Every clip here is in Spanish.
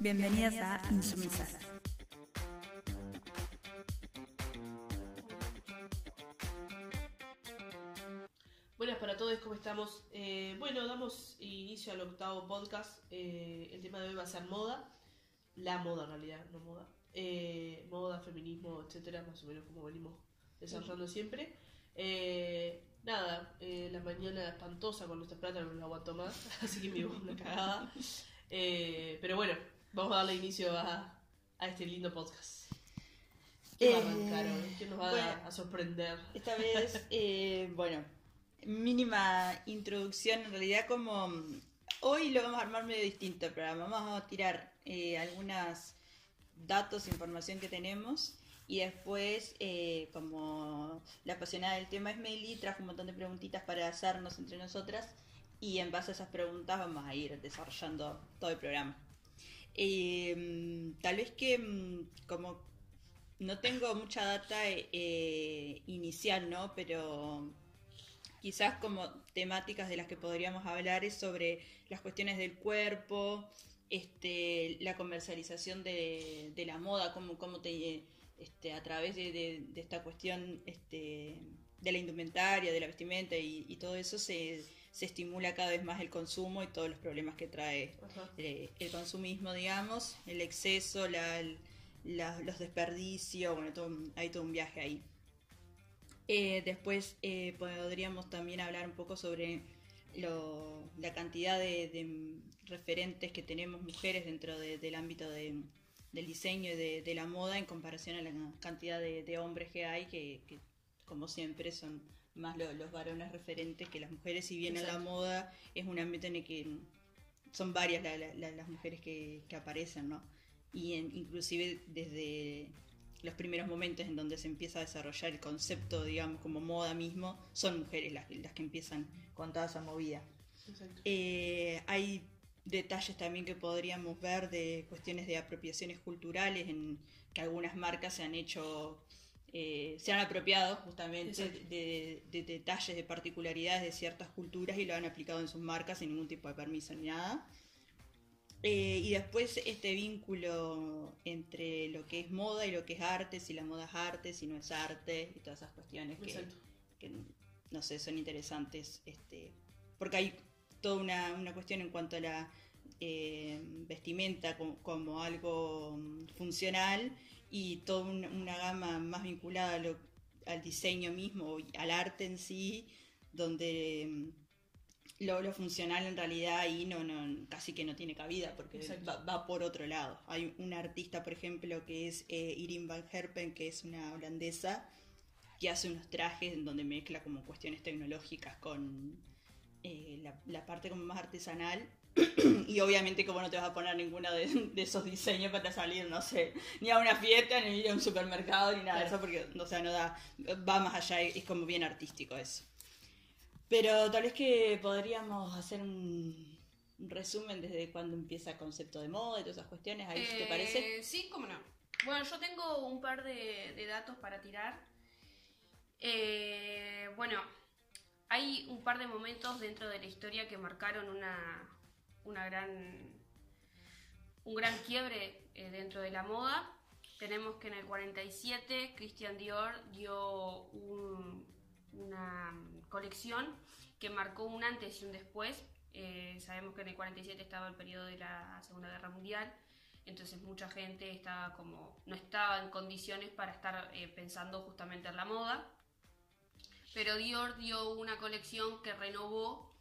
Bienvenidas a Insumisas. Buenas para todos, ¿cómo estamos? Eh, bueno, damos inicio al octavo podcast. Eh, el tema de hoy va a ser moda. La moda en realidad, no moda. Eh, moda, feminismo, etcétera, más o menos como venimos desarrollando siempre. Eh, nada, eh, la mañana espantosa con nuestra plata no la aguanto más, así que me voy una cagada. Eh, pero bueno, vamos a darle inicio a, a este lindo podcast. ¿Qué va a arrancar Eh, hoy? ¿Qué nos va bueno. a, a sorprender? Esta vez, eh, bueno, mínima introducción, en realidad como mm, hoy lo vamos a armar medio distinto el programa, vamos a tirar eh, algunos datos, información que tenemos y después, eh, como la apasionada del tema es Meli, trajo un montón de preguntitas para hacernos entre nosotras y en base a esas preguntas vamos a ir desarrollando todo el programa. Eh, mm, tal vez que mm, como no tengo mucha data eh, inicial, ¿no? Pero quizás como temáticas de las que podríamos hablar es sobre las cuestiones del cuerpo, este, la comercialización de, la moda, cómo, cómo te, este, a través de, esta cuestión este, de la indumentaria, de la vestimenta y todo eso se, se estimula cada vez más el consumo y todos los problemas que trae eh, el consumismo, digamos, el exceso, la- la- los desperdicios, bueno, todo hay todo un viaje ahí. Eh, después eh, podríamos también hablar un poco sobre lo- la cantidad de, de referentes que tenemos mujeres dentro de- del ámbito de- del diseño y de, la moda en comparación a la cantidad de, de hombres que hay, que, que, como siempre son más lo- los varones referentes que las mujeres, si bien en la moda es un ámbito en el que son varias la- la- la- las mujeres que, que aparecen, ¿no? Y en- inclusive desde los primeros momentos en donde se empieza a desarrollar el concepto, digamos, como moda mismo, son mujeres las, las que empiezan con toda esa movida. Eh, hay detalles también que podríamos ver de cuestiones de apropiaciones culturales, en que algunas marcas se han hecho, eh, se han apropiado justamente Exacto. de, de detalles, de particularidades de ciertas culturas y lo han aplicado en sus marcas sin ningún tipo de permiso ni nada. Eh, y después este vínculo entre lo que es moda y lo que es arte, si la moda es arte, si no es arte, y todas esas cuestiones que, que, no sé, son interesantes, este, porque hay toda una, una cuestión en cuanto a la eh, vestimenta como, como algo mm, funcional y toda un- una gama más vinculada a lo- al diseño mismo, y al arte en sí, donde mm, lo, lo funcional en realidad ahí no, no casi que no tiene cabida porque va, va por otro lado. Hay una artista, por ejemplo, que es eh, Irin Van Herpen, que es una holandesa, que hace unos trajes en donde mezcla como cuestiones tecnológicas con eh, la, la parte como más artesanal. y obviamente como no te vas a poner ninguno de, de esos diseños para salir, no sé, ni a una fiesta, ni a un supermercado, ni nada de eso, porque, o sea, no da, va más allá, es como bien artístico eso. Pero tal vez que podríamos hacer un, un resumen desde cuando empieza el concepto de moda y todas esas cuestiones, ahí, ¿te Eh, parece? Sí, cómo no. Bueno, yo tengo un par de, de datos para tirar. Eh, bueno, hay un par de momentos dentro de la historia que marcaron una, una gran, un gran quiebre eh, dentro de la moda. Tenemos que en el 47 Christian Dior dio un- una colección que marcó un antes y un después. Eh, sabemos que en el 47 estaba el periodo de la Segunda Guerra Mundial, entonces mucha gente estaba como no estaba en condiciones para estar eh, pensando justamente en la moda. Pero Dior dio una colección que renovó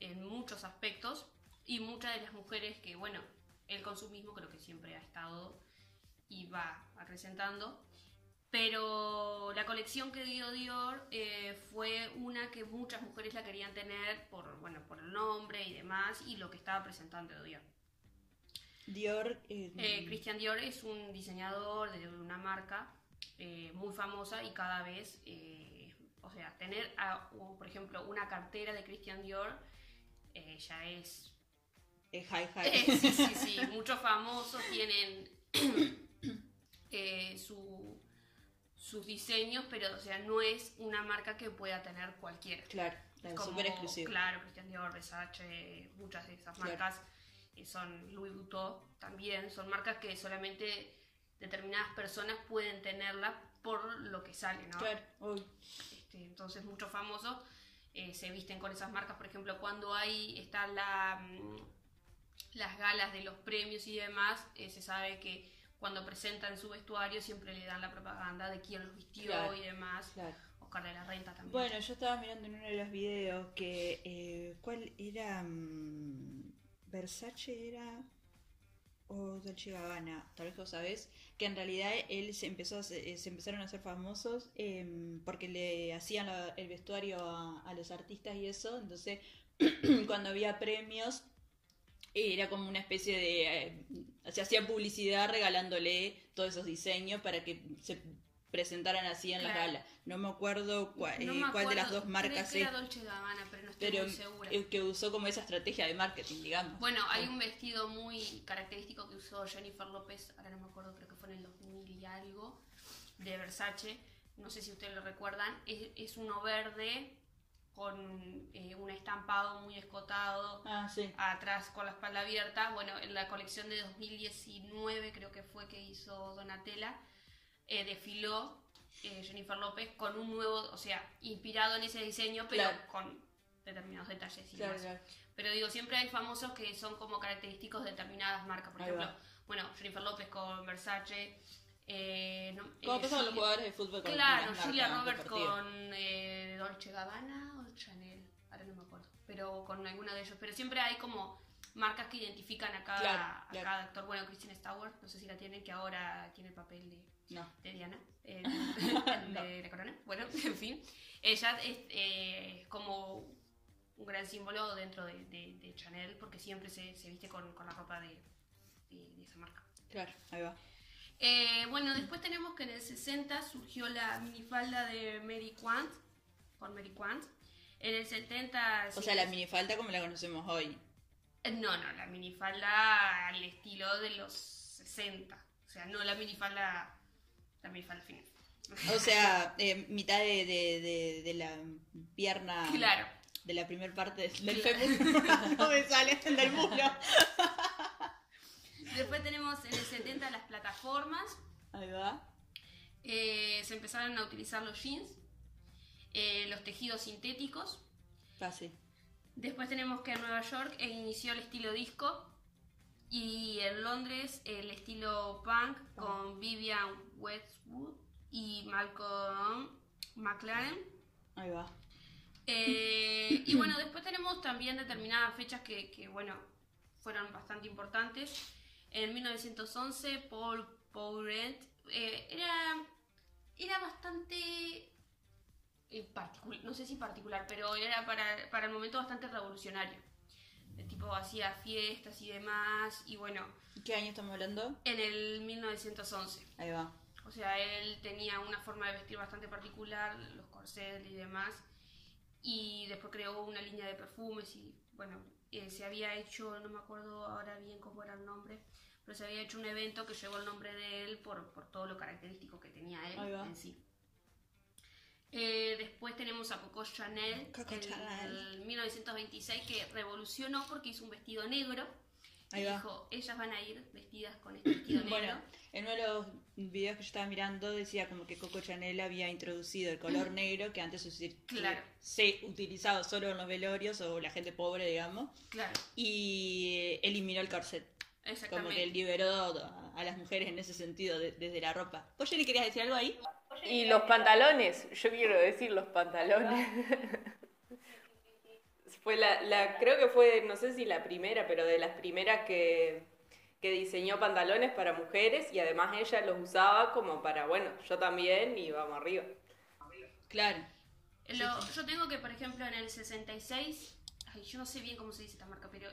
en muchos aspectos y muchas de las mujeres que, bueno, el consumismo creo que siempre ha estado y va acrecentando. Pero la colección que dio Dior eh, fue una que muchas mujeres la querían tener por, bueno, por el nombre y demás y lo que estaba presentando Dior. Dior, eh, Eh, Christian Dior es un diseñador de una marca eh, muy famosa y cada vez, eh, o sea, tener, a- por ejemplo, una cartera de Christian Dior eh, ya es... es high eh, high. sí, sí, sí, muchos famosos tienen eh, su- sus diseños, pero, o sea, no es una marca que pueda tener cualquiera. claro, claro, Como, súper exclusivo. Claro, Christian Dior, Versace, muchas de esas Claro. marcas eh, son Louis Vuitton también, son marcas que solamente determinadas personas pueden tenerla por lo que sale, ¿no? Claro, uy. Este, entonces muchos famosos eh, se visten con esas marcas, por ejemplo, cuando hay está la mm, las galas de los premios y demás, eh, se sabe que cuando presentan su vestuario siempre le dan la propaganda de quién los vistió Claro, y demás. claro. Oscar de la Renta también. Bueno, yo estaba mirando en uno de los videos que. Eh, ¿Cuál era? mm, ¿Versace era? O Dolce Gabbana, tal vez vos sabés, que en realidad él se empezó eh, se empezaron a hacer famosos em, porque le hacían el vestuario a, a los artistas y eso, entonces cuando había premios era como una especie de... eh, se hacía publicidad regalándole todos esos diseños para que se presentaran así en Claro. galas. No me acuerdo cua- No eh, me cuál de las acuerdo, dos marcas es, era Dolce Gabbana, pero no estoy pero muy segura. que usó como esa estrategia de marketing, digamos. Bueno, hay un vestido muy característico que usó Jennifer López, ahora no me acuerdo, creo que fue en el 2000 y algo, de Versace. No sé si ustedes lo recuerdan. Es, es uno verde con eh, un estampado muy escotado, Ah, sí. atrás con la espalda abierta. Bueno, en la colección de 2019 creo que fue que hizo Donatella, eh, desfiló eh, Jennifer López con un nuevo, o sea, inspirado en ese diseño, pero Claro. con determinados detalles y Claro, demás. claro. Pero digo, siempre hay famosos que son como característicos de determinadas marcas. Por Ahí ejemplo, va. bueno, Jennifer López con Versace. Eh, no, ¿Cómo eh, pasaban los jugadores de fútbol con Claro, Julia Roberts con eh, Dolce Gabbana o Chanel, ahora no me acuerdo, pero con alguno de ellos. Pero siempre hay como marcas que identifican a cada, Claro, a claro. cada actor. Bueno, Kristen Stewart, no sé si la tienen, que ahora tiene el papel de, No. de Diana, eh, de la corona. Bueno, en fin, ella es eh, como un gran símbolo dentro de, de- de Chanel porque siempre se, se viste con, con la ropa de, de- esa marca. Claro, ahí va. Eh, bueno, después tenemos que en el 60 surgió la minifalda de Mary Quant, por Mary Quant. En el 70... O sí, sea, la minifalda como la conocemos hoy. No, no, la minifalda al estilo de los 60. O sea, no la minifalda... Minifalda final. O sea, eh, mitad de, de, de, de la pierna. Claro. De la primera parte del fémur. no me sale del muslo. Después tenemos en el 70 las plataformas. Ahí va. Eh, se empezaron a utilizar los jeans, eh, los tejidos sintéticos. Casi. Después tenemos que en Nueva York eh, inició el estilo disco y en Londres el estilo punk con Vivian Westwood y Malcolm McLaren. Ahí va. Eh, y bueno, después tenemos también determinadas fechas que, que, bueno, fueron bastante importantes. En 1911, Paul Pourret eh, era, era bastante particular, no sé si particular, pero era para, para el momento bastante revolucionario. El tipo hacía fiestas y demás, y bueno, ¿Qué año estamos hablando? en el 1911. Ahí va. O sea, él tenía una forma de vestir bastante particular, los corsets y demás. Y después creó una línea de perfumes y, bueno, eh, se había hecho, no me acuerdo ahora bien cómo era el nombre, pero se había hecho un evento que llevó el nombre de él por, por todo lo característico que tenía él en sí. Eh, después tenemos a Coco Chanel en Chanel. el 1926 que revolucionó porque hizo un vestido negro. Ahí y va. dijo, ellas van a ir vestidas con este vestido negro. Bueno, en uno de los videos que yo estaba mirando decía como que Coco Chanel había introducido el color negro que antes se, Claro. se utilizaba solo en los velorios o la gente pobre, digamos, Claro, y eh, eliminó el corset. Como exactamente. que liberó a, las mujeres en ese sentido de- desde la ropa. ¿Vos, Jenny, querías decir algo ahí? Y los pantalones, yo quiero decir los pantalones. Fue la, la, creo que fue, no sé si la primera, pero de las primeras que, que diseñó pantalones para mujeres y además ella los usaba como para, bueno, yo también y vamos arriba. Claro. Lo- yo tengo que, por ejemplo, en el 66, ay, yo no sé bien cómo se dice esta marca, pero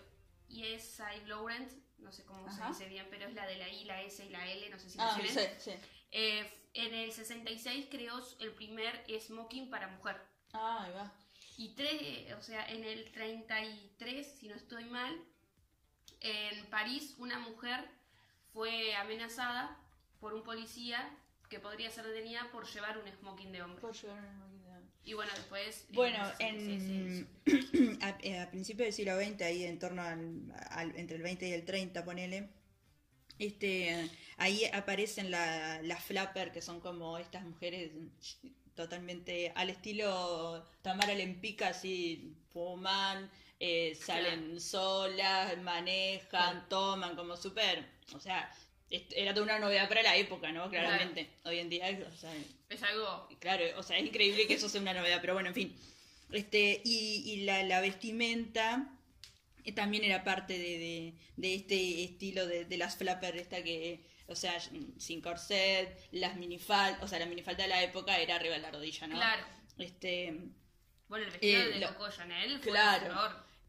y es Saint Laurent, no sé cómo Ajá. se dice bien, pero es la de la I, la S y la L, no sé si lo Ah, sí. Eh, en el 66 creó el primer smoking para mujer. Ah, ahí va. Y tres, o sea, en el 33, si no estoy mal, en París una mujer fue amenazada por un policía que podría ser detenida por llevar un smoking de hombre. Puedo llevar una máquina. Y bueno, después... eh, Bueno, en, a, eh, a principios del siglo XX, ahí en torno al, al- entre el 20 y el 30, ponele, este, ahí aparecen la- las flapper, que son como estas mujeres totalmente al estilo Tamara Lempica, así fuman, eh, salen solas, manejan, toman, como súper, o sea, era toda una novedad para la época, ¿no? Claramente. Hoy en día, o sea, Es algo... Claro, o sea, es increíble que eso sea una novedad, pero bueno, en fin. Este, y, y la, la vestimenta eh, también era parte de, de- de este estilo de, de las flapper, esta que, o sea, sin corset, las minifaldas, o sea, la minifalda de la época era arriba de la rodilla, ¿no? Claro. Este, Bueno, el vestido Eh, de lo- Coco Chanel fue claro.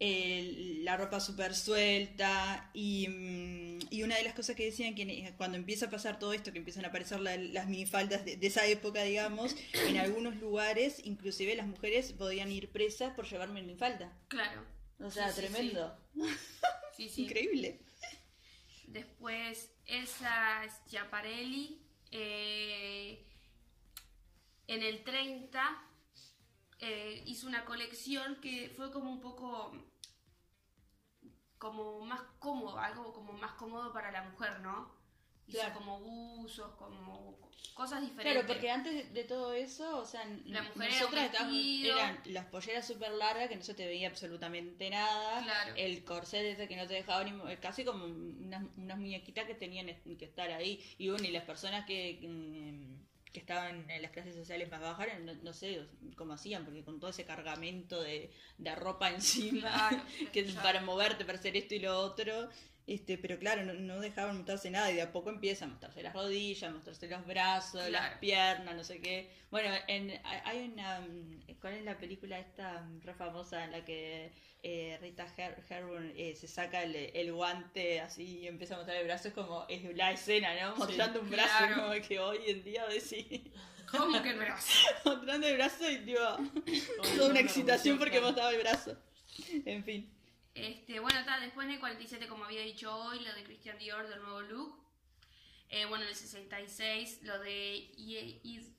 el- la ropa súper suelta y, mm, y una de las cosas que decían que en- cuando empieza a pasar todo esto, que empiezan a aparecer la- las minifaldas de, de esa época, digamos, en algunos lugares inclusive las mujeres podían ir presas por llevar minifalda. Claro. O sea, sí, tremendo. Sí, sí. Increíble. Después, esa Schiaparelli. eh, en el 30 eh, hizo una colección que fue como un poco como más cómodo, algo como más cómodo para la mujer, ¿no? Claro. como buzos, como cosas diferentes. Claro, porque antes de, todo eso, o sea, La mujer era nosotras vestido. eran las polleras súper largas que no se te veía absolutamente nada, Claro. el corset ese que no te dejaba ni, mo- casi como unas, unas muñequitas que tenían que estar ahí, y bueno, y las personas que, que, que estaban en las clases sociales más bajas, no, no sé cómo hacían, porque con todo ese cargamento de, de ropa encima, Claro, que para moverte, para hacer esto y lo otro, este, pero claro, no, no dejaban mostrarse nada y de a poco empieza a mostrarse las rodillas, mostrarse los brazos, las piernas, no sé qué. Bueno, en, hay- una, ¿cuál es la película esta re famosa en la que eh, Rita Her Herburn eh, se saca el, el guante así y empieza a mostrar el brazo? Es como, es la escena, ¿no? Mostrando un brazo, claro. como que hoy en día decís, ¿Cómo que el brazo? mostrando el brazo y Ay, toda una excitación porque mostraba el brazo. En fin. Este, bueno, está, después en el 47, como había dicho hoy, lo de Christian Dior del nuevo look. Eh, bueno, en el 66, lo de Yves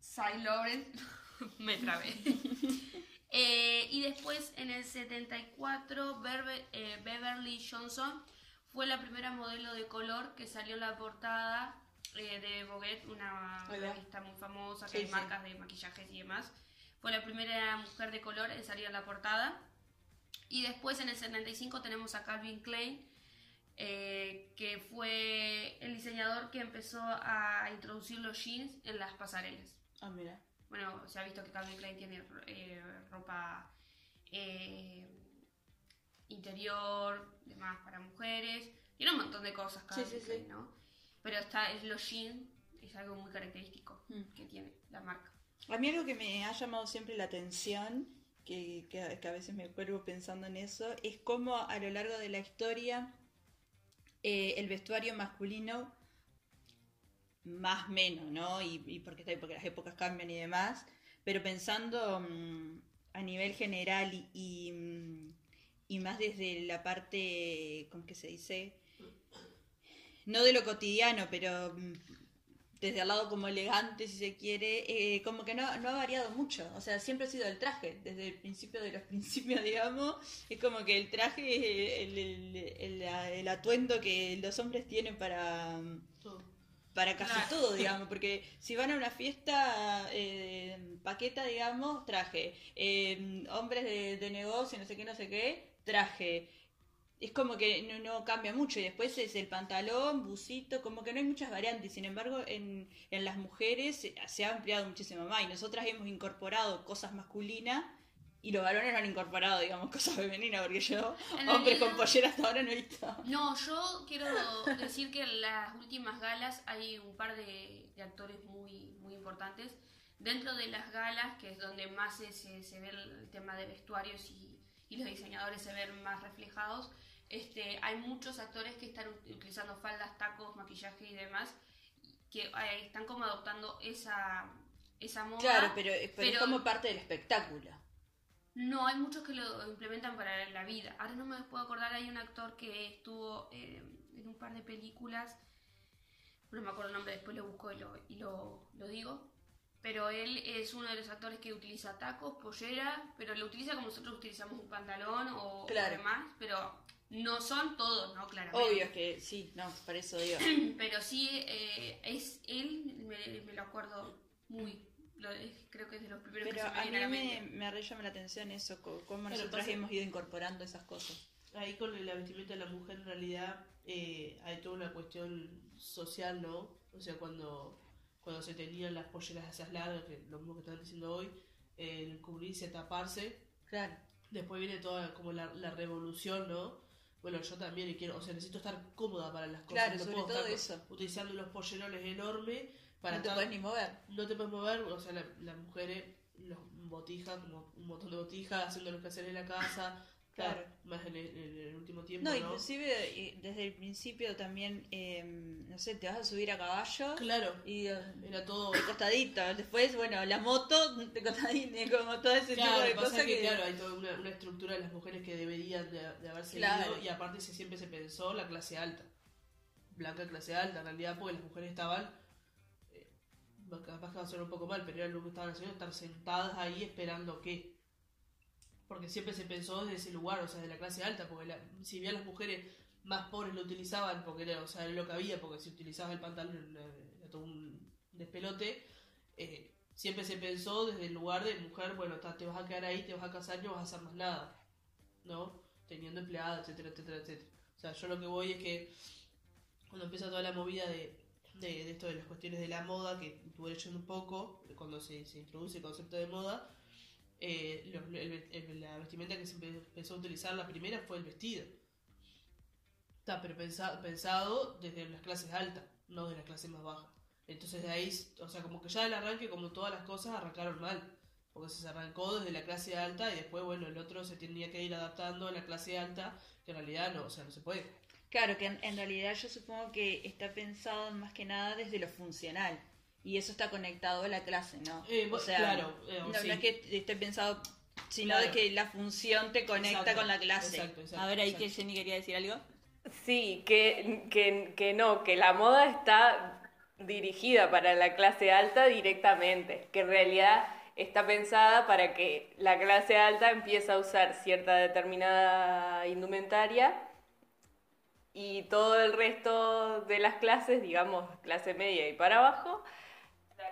Saint Laurent. Me trabé. Eh, y después, en el 74, Berbe- eh, Beverly Johnson fue la primera modelo de color que salió en la portada de Vogue, una revista muy famosa que Sí, hay sí. marcas de maquillajes y demás. Fue la primera mujer de color en salir en la portada. Y después en el 75 tenemos a Calvin Klein, eh, que fue el diseñador que empezó a introducir los jeans en las pasarelas. Ah, mira. Bueno, se ha visto que Calvin Klein tiene eh, ropa eh, interior, demás para mujeres. Tiene un montón de cosas Calvin Sí, sí, sí. Klein, ¿no? Pero está, es los jeans es algo muy característico Mm. que tiene la marca. A mí algo que me ha llamado siempre la atención, que, que, a veces me cuelgo pensando en eso, es cómo a lo largo de la historia eh, el vestuario masculino, más menos, ¿no? Y, y porque las épocas cambian y demás, pero pensando mm, a nivel general y, y, mm, y más desde la parte, ¿cómo que se dice? No de lo cotidiano, pero mm, desde el lado como elegante, si se quiere, eh, como que no, no ha variado mucho. O sea, siempre ha sido el traje, desde el principio de los principios, digamos. Es como que el traje es el, el, el- el atuendo que los hombres tienen para, Todo. para casi Claro. todo, digamos. Porque si van a una fiesta eh, paqueta, digamos, traje. Eh, hombres de, de negocio, no sé qué, no sé qué, traje es como que no, no cambia mucho y después es el pantalón, busito, como que no hay muchas variantes. Sin embargo, en, en las mujeres se, ha ampliado muchísimo más y nosotras hemos incorporado cosas masculinas y los varones no han incorporado, digamos, cosas femeninas, porque yo, hombres con pollera hasta ahora no he visto. No, yo quiero decir que en las últimas galas hay un par de, de actores muy, muy importantes. Dentro de las galas, que es donde más se, se, se ve el tema de vestuarios y, y los diseñadores se ven más reflejados, este, hay muchos actores que están ut- utilizando faldas, tacos, maquillaje y demás, que eh, están como adoptando esa, esa moda. Claro, pero, pero, es pero- como parte del espectáculo. No, hay muchos que lo implementan para la vida. Ahora no me puedo acordar, hay un actor que estuvo eh, en un par de películas, no me acuerdo el nombre, después lo busco y lo, y lo, lo digo. pero él es uno de los actores que utiliza tacos, pollera, pero lo utiliza como nosotros utilizamos un pantalón o, demás, pero no son todos, ¿no? Claramente. Obvio que sí, no, por eso digo. Pero sí, eh, es él, me, me lo acuerdo muy. lo- es- creo que es de los primeros Pero que se me a mí a la me, mente. me re llama la atención eso, cómo nosotros pasa- hemos ido incorporando esas cosas. Ahí con la vestimenta de la mujer en realidad eh, hay toda una cuestión social, ¿no? O sea, cuando, cuando se tenían las polleras esas largas, que lo mismo que están diciendo hoy, eh, el cubrirse, taparse, Claro. después viene toda como la, la revolución, ¿no? Bueno, yo también y quiero, o sea, necesito estar cómoda para las cosas. Claro, no sobre puedo todo estar eso. Utilizando unos pollerones enormes para no te puedes ni mover. no te puedes mover, o sea, la- las mujeres, los botijas, como un montón de botijas, haciendo lo que hacer en la casa, claro, más en el, en el último tiempo, No, inclusive eh, desde el principio también, eh, no sé, te vas a subir a caballo Claro, y eh, era todo... de costadito. Después, bueno, la moto de costadito, como todo ese Claro, tipo de pasa cosas que, que... claro, hay toda una, una estructura de las mujeres que deberían de, de haber seguido Claro. y aparte se, siempre se pensó la clase alta, blanca clase alta, en realidad porque las mujeres estaban, eh, capaz que va a sonar un poco mal, pero era lo que estaban haciendo, estar sentadas ahí esperando que, porque siempre se pensó desde ese lugar, o sea, de la clase alta, porque la- si bien las mujeres más pobres lo utilizaban, porque era, o sea, lo que había, porque si utilizabas el pantalón era, era todo un despelote, eh, siempre se pensó desde el lugar de mujer, bueno, te vas a quedar ahí, te vas a casar no vas a hacer más nada, ¿no? Teniendo empleada, etcétera, etcétera, etcétera. O sea, yo lo que voy es que cuando empieza toda la movida de, de, esto de las cuestiones de la moda, que estuve leyendo un poco, cuando se introduce el concepto de moda, eh, la vestimenta que se empe- empezó a utilizar la primera fue el vestido. Está, pero pensa- pensado desde las clases altas, no de las clases más bajas. Entonces de ahí, o sea, como que ya el arranque, como todas las cosas, arrancaron mal. Porque se arrancó desde la clase alta y después, bueno, el otro se tenía que ir adaptando a la clase alta, que en realidad no, o sea, no se puede. Claro, que en realidad yo supongo que está pensado más que nada desde lo funcional. Y eso está conectado a la clase, ¿no? Eh, bu- claro, eh, no, sí. no es que esté pensado, sino Claro. de que la función te conecta Exacto, con la clase. exacto, exacto, a ver, ahí exacto. que Jenny quería decir algo. Sí, que, que, que no, que la moda está dirigida para la clase alta directamente, que en realidad está pensada para que la clase alta empiece a usar cierta determinada indumentaria y todo el resto de las clases, digamos clase media y para abajo,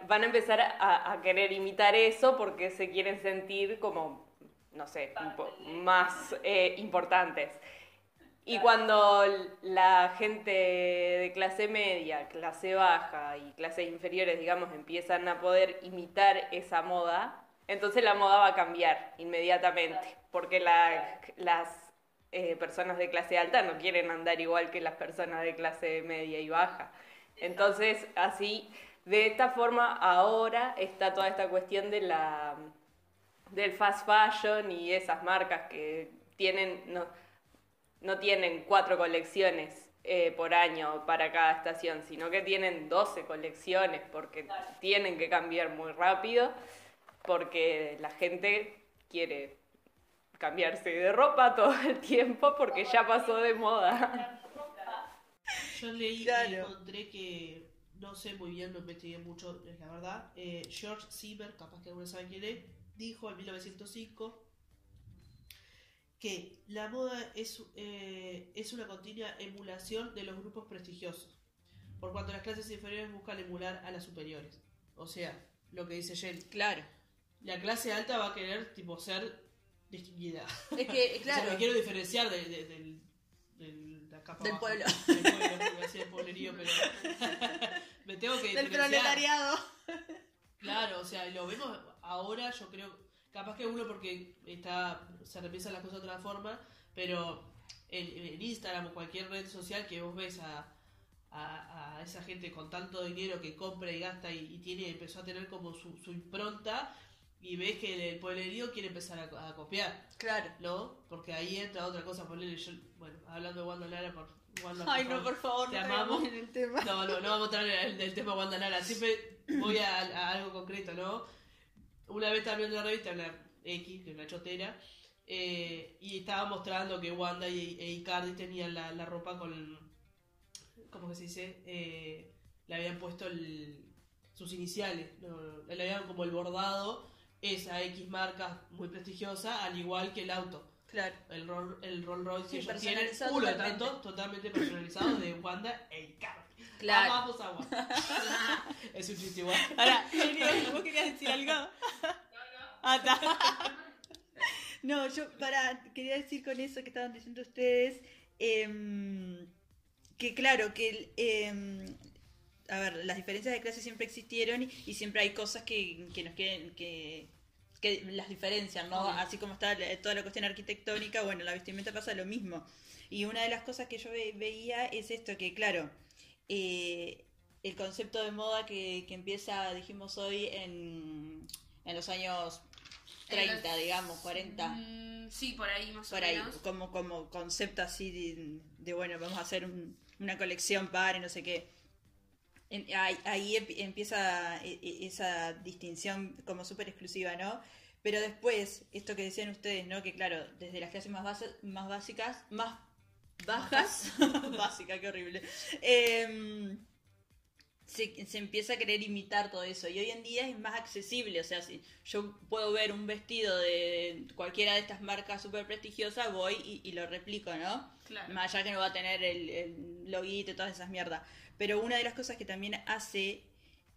van a empezar a, a querer imitar eso porque se quieren sentir como, no sé, más eh, importantes. Y cuando la gente de clase media, clase baja y clases inferiores, digamos, empiezan a poder imitar esa moda, entonces la moda va a cambiar inmediatamente, porque la- las eh, personas de clase alta no quieren andar igual que las personas de clase media y baja. Entonces, así, de esta forma, ahora está toda esta cuestión de la, del fast fashion y esas marcas que tienen... No, no tienen cuatro colecciones eh, por año para cada estación, sino que tienen 12 colecciones porque tienen que cambiar muy rápido, porque la gente quiere cambiarse de ropa todo el tiempo porque ya pasó de moda. Yo leí y encontré que, no sé muy bien, no investigué mucho, es la verdad. eh, George Sieber, capaz que algunos saben quién es, dijo en 1905 que la moda es, eh, es una continua emulación de los grupos prestigiosos, por cuanto las clases inferiores buscan emular a las superiores. O sea, lo que dice Jen, Claro. la clase alta va a querer tipo ser distinguida. Es que, O sea, claro. me quiero diferenciar de, de- del, del, de acá para Del pueblo. Del pueblo, iba a decir el pueblerío, pero me tengo que del diferenciar. proletariado. Claro, o sea, lo vemos ahora, yo creo, capaz que uno porque está se repiensan las cosas de otra forma, pero en, en Instagram o cualquier red social que vos ves a, a, a esa gente con tanto dinero que compra y gasta y, y tiene empezó a tener como su, su impronta y ves que el pueblerío quiere empezar a, a copiar. Claro. ¿no? Porque ahí entra otra cosa, ponerle yo, bueno, hablando de Wanda Lara, por Wanda, Ay, no, por favor, Te no amamos. en el tema. No, no, no vamos a entrar en el, tema Wanda Lara, siempre voy a, a algo concreto, ¿no? Una vez estaba viendo una revista, una X, que es una chotera, eh, y estaba mostrando que Wanda y, e Icardi tenían la, la ropa con, ¿cómo que se dice? Eh, le habían puesto el, sus iniciales. No, le habían como el bordado esa X marca muy prestigiosa, al igual que el auto. Claro. El, Roll, el Rolls Royce Sí, que ellos tienen, uno totalmente. tanto, totalmente personalizado de Wanda e Carl. Claro. Amamos a Wanda. es un chiste igual. Ahora, ¿vos querías decir algo? Ah, está. No, yo para quería decir con eso que estaban diciendo ustedes em, que claro que em, a ver las diferencias de clase siempre existieron y, y siempre hay cosas que, que nos quieren que que las diferencian, ¿no? Así como está toda la cuestión arquitectónica, bueno, la vestimenta pasa lo mismo. Y una de las cosas que yo ve- veía es esto, que claro, eh, el concepto de moda que, que empieza, dijimos hoy, en, en los años 30, En los- digamos, 40, Mm, sí, por ahí más por o ahí, menos. como, como concepto así de, de, bueno, vamos a hacer un- una colección para y no sé qué. Ahí, ahí em- empieza e- e- esa distinción como súper exclusiva, ¿no? Pero después, esto que decían ustedes, ¿no? Que claro, desde las clases más, base- más básicas, más bajas, básica, qué horrible, em, se, se empieza a querer imitar todo eso. Y hoy en día es más accesible, o sea, si yo puedo ver un vestido de cualquiera de estas marcas súper prestigiosas, voy y, y lo replico, ¿no? Claro. Más allá que no va a tener el, el loguito y todas esas mierdas. Pero una de las cosas que también hace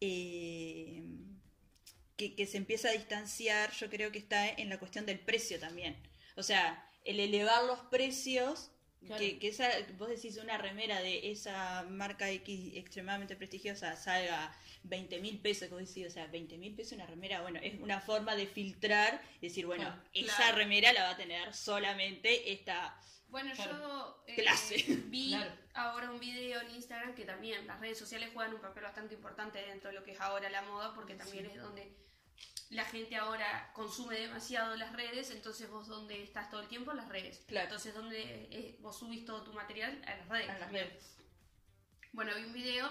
eh, que, que se empieza a distanciar, yo creo que está en la cuestión del precio también. O sea, el elevar los precios, Claro. que, que esa, vos decís una remera de esa marca X extremadamente prestigiosa salga 20 mil pesos, vos decís, o sea, 20 mil pesos una remera, bueno, es una forma de filtrar, decir, bueno, Claro. esa remera la va a tener solamente esta Bueno, Claro. yo eh, Clase. vi Claro. ahora un video en Instagram que también las redes sociales juegan un papel bastante importante dentro de lo que es ahora la moda, porque también es donde la gente ahora consume demasiado las redes, entonces vos donde estás todo el tiempo en las redes. Claro. Entonces donde eh, vos subís todo tu material a las redes. A las también. redes. Bueno, vi un video,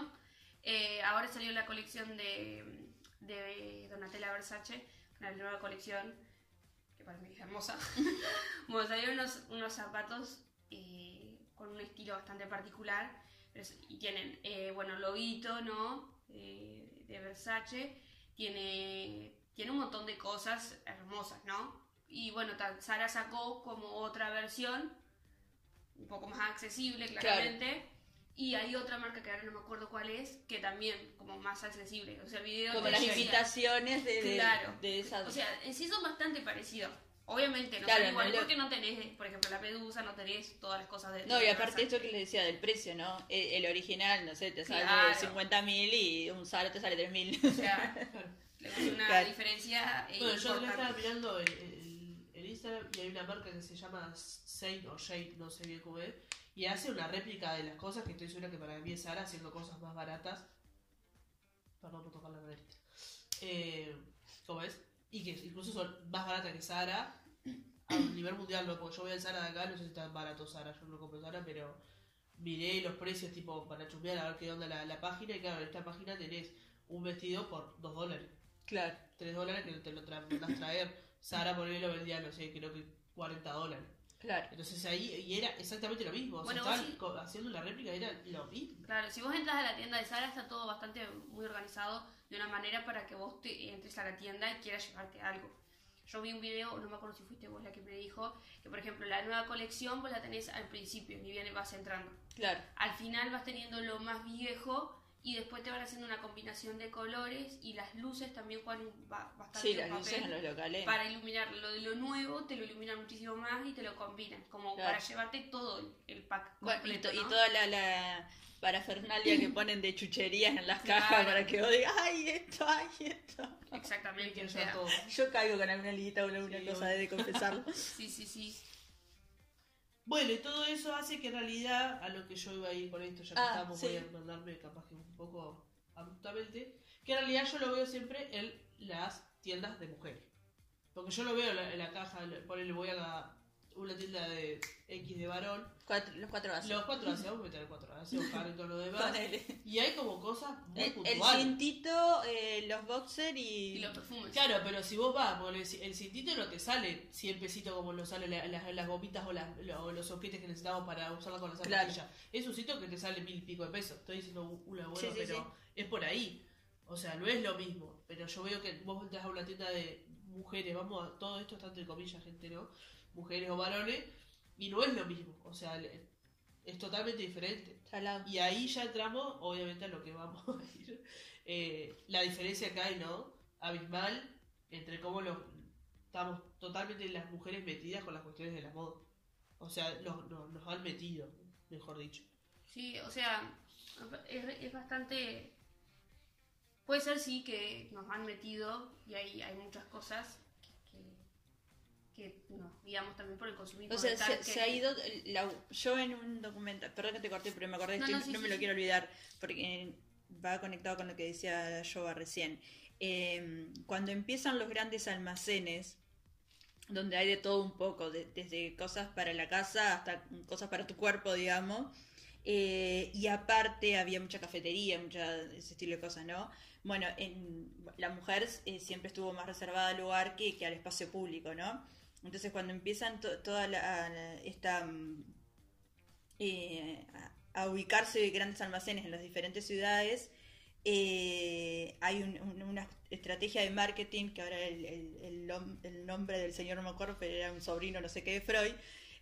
eh, ahora salió la colección de, de Donatella Versace, una nueva colección que para mí es hermosa. bueno, salieron unos, unos zapatos eh, con un estilo bastante particular pero y tienen, eh, bueno, loguito, ¿no? Eh, de Versace, tiene, tiene un montón de cosas hermosas, ¿no? Y bueno, Sara sacó como otra versión, un poco más accesible, claramente. Y hay otra marca que ahora no me acuerdo cuál es, que también como más accesible. O sea, el video como las imitaciones de, de, Claro. de esas O sea, en sí son bastante parecidos. Obviamente, no Claro, son iguales no le- porque no tenés, por ejemplo, la pedusa, no tenés todas las cosas de. No, y aparte esto que les decía del precio, ¿no? E, El, el original, no sé, te sale Claro. 50 mil y un Zara te sale 3 mil. O sea, le hace una Claro. diferencia eh, Bueno, yo le estaba mirando el, el- el Instagram y hay una marca que se llama Saint o Shade, no sé bien cómo es, y hace una réplica de las cosas que estoy segura que para mí es Sara haciendo cosas más baratas. Perdón por tocar la nariz. Eh, ¿Cómo es? Y que incluso son más baratas que Sara a nivel mundial, no, porque yo voy al Sara de acá, no sé si está barato Sara, yo no compro Sara, pero miré los precios tipo para chumbear a ver qué onda la, la página y claro, en esta página tenés un vestido por 2 dólares. Claro. 3 dólares que te lo tra traer. Sara por lo vendía, no sé, creo que 40 dólares. Claro. Entonces ahí, y era exactamente lo mismo. O sea, Bueno, estaban haciendo una réplica, era lo mismo. Claro, si vos entras a la tienda de Sara está todo bastante muy organizado de una manera para que vos te entres a la tienda y quieras llevarte algo. Yo vi un video, no me acuerdo si fuiste vos la que me dijo, que por ejemplo la nueva colección vos la tenés al principio, ni bien vas entrando. Claro. Al final vas teniendo lo más viejo y después te van haciendo una combinación de colores y las luces también juegan bastante Sí, las luces en los locales. para iluminar lo de lo nuevo, te lo iluminan muchísimo más y te lo combinan, como Claro. para llevarte todo el, el pack Bueno, y, completo, to- y toda la, la parafernalia que ponen de chucherías en las cajas Claro. para que vos digas, ay, esto, ay, esto. Exactamente, o sea. Yo caigo con alguna liguita o alguna Sí, cosa de confesarlo. sí, sí, sí. Bueno, y todo eso hace que en realidad, a lo que yo iba a ir con esto, ya que Ah, estamos, sí. voy a mandarme capaz que un poco abruptamente, que en realidad yo lo veo siempre en las tiendas de mujeres. Porque yo lo veo en la, en la caja, ponele, voy a una tienda de X de varón, Cuatro- los cuatro vasos. los cuatro vamos a meter cuatro hace, Oscar y todo lo demás, y hay como cosas muy El, el puntuales. cintito, eh, los boxers y... Y los perfumes. Claro, pero si vos vas, por el, el cintito no te sale 100 pesitos como nos salen la- las, las gomitas o, los soquetes que necesitamos para usarla con la Claro. zapatilla. Es un sitio que te sale mil y pico de pesos. Estoy diciendo una buena, Sí, sí, pero sí. es por ahí. O sea, no es lo mismo, pero yo veo que vos entras a una tienda de mujeres, vamos a, todo esto está entre comillas, gente, ¿no? Mujeres o varones, y no es lo mismo, o sea, le- es totalmente diferente. Y ahí ya entramos, obviamente, a lo que vamos a ir. Eh, la diferencia que hay, ¿no? Abismal entre cómo los, estamos totalmente las mujeres metidas con las cuestiones de la moda. O sea, los- nos, nos han metido, mejor dicho. Sí, o sea, es, es bastante... Puede ser sí que nos han metido y hay, hay muchas cosas que, nos guiamos también por el consumismo. O sea, se, que- se ha ido. la- yo en un documental. Perdón que te corté, pero me acordé. No, estoy- no, no, sí, me sí, lo sí. quiero olvidar. Porque va conectado con lo que decía Jova recién. Eh, cuando empiezan los grandes almacenes. Donde hay de todo un poco, de- desde cosas para la casa hasta cosas para tu cuerpo, digamos. Eh, y aparte había mucha cafetería, mucha ese estilo de cosas, ¿no? Bueno, en, la mujer eh, siempre estuvo más reservada al lugar que, que al espacio público, ¿no? Entonces cuando empiezan to- toda la, esta mm, eh, a, ubicarse grandes almacenes en las diferentes ciudades, eh, hay un- un- una estrategia de marketing que ahora el, el- el nom- el nombre del señor no era un sobrino no sé qué de Freud.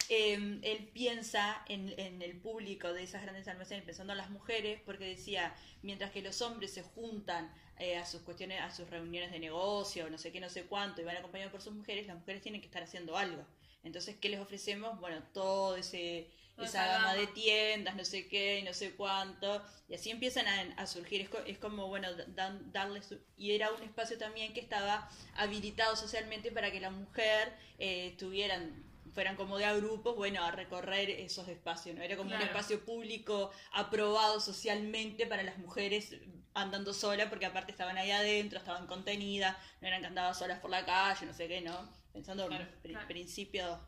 eh, él piensa en, en el público de esas grandes almacenes, pensando en las mujeres, porque decía, mientras que los hombres se juntan eh, a sus cuestiones, a sus reuniones de negocio, no sé qué, no sé cuánto, y van acompañados por sus mujeres, las mujeres tienen que estar haciendo algo. Entonces, ¿qué les ofrecemos? Bueno, todo ese Toda esa gama de tiendas, no sé qué, y no sé cuánto, y así empiezan a, a surgir, es, co- es como, bueno, dan- darle su- y era un espacio también que estaba habilitado socialmente para que la mujer eh, tuvieran fueran como de a grupos, bueno, a recorrer esos espacios, ¿no? Era como un espacio público aprobado socialmente para las mujeres andando solas, porque aparte estaban ahí adentro, estaban contenidas, no eran que andaban solas por la calle, no sé qué, ¿no? Pensando en Claro, pri- claro. principios,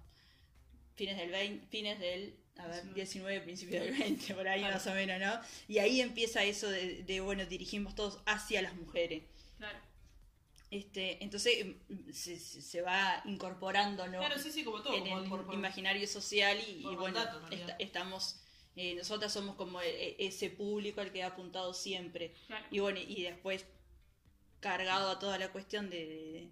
fines del 20, fines del, a ver, 19. 19, principios del 20, por ahí Claro. más o menos, ¿no? Y ahí empieza eso de, de, bueno, dirigimos todos hacia las mujeres. Claro. Este, entonces mm, se, se- va incorporando, ¿no? Claro, sí, sí, como todo. en como el por- por- imaginario social y, bueno, esta- estamos, eh, nosotras somos como e- e- ese público al que ha apuntado siempre. Claro. Y bueno, y después cargado a toda la cuestión de, de,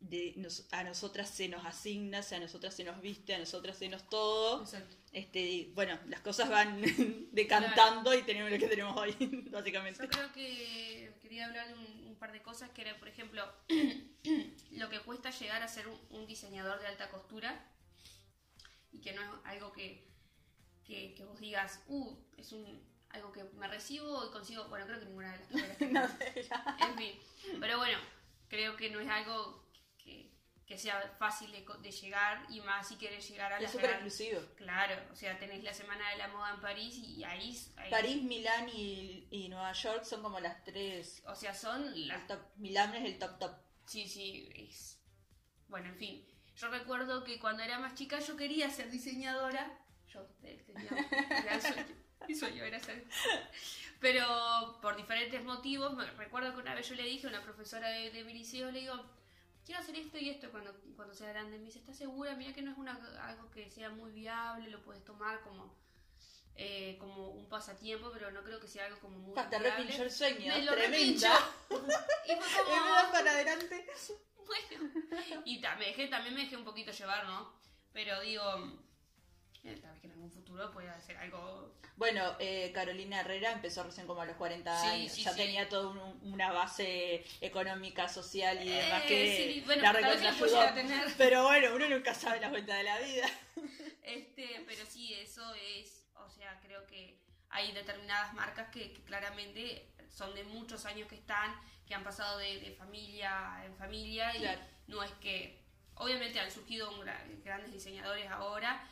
de nos- a nosotras se nos asigna, a nosotras se nos viste, a nosotras se nos todo. Exacto. Este, y, bueno, las cosas van decantando y tenemos lo que tenemos hoy, básicamente. Yo creo que quería hablar de un, un par de cosas, que era, por ejemplo, lo que cuesta llegar a ser un, un diseñador de alta costura y que no es algo que, que, que vos digas, uh, es un, algo que me recibo y consigo, bueno, creo que ninguna de las carreras No sé, ya. En fin, pero bueno, creo que no es algo que, que sea fácil de, de llegar y más si querés llegar a Es las súper exclusivo. Claro, o sea, tenés la Semana de la Moda en París y ahí... ahí- París, Milán y, y Nueva York son como las tres. O sea, son las top- Milán es el top top. Sí, sí, es... Bueno, en fin. Yo recuerdo que cuando era más chica yo quería ser diseñadora. Yo tenía sueño era ser... Pero por diferentes motivos, me recuerdo que una vez yo le dije a una profesora de, de mi liceo, le digo, quiero hacer esto y esto cuando, cuando sea grande. Me dice, ¿estás segura? Mira que no es una, algo que sea muy viable, lo puedes tomar como, eh, como un pasatiempo, pero no creo que sea algo como muy te viable". repinchó el sueño. Me lo Tremenda. Y fue me como... vas para adelante. Bueno, y ta- me dejé, también me dejé un poquito llevar, ¿no? Pero digo, tal vez que en algún futuro pueda hacer algo. Bueno, eh, Carolina Herrera empezó recién como a los 40 Sí, años. sí, ya sí. tenía toda un- una base económica, social y demás Eh, que bueno, la tal vez que lo recontrayudó. puedo llegar a tener. Pero bueno, uno nunca sabe la vuelta de la vida. Este, pero sí, eso es, o sea, creo que hay determinadas marcas que, que claramente son de muchos años que están, que han pasado de, de familia en familia y no es que, obviamente han surgido grandes diseñadores ahora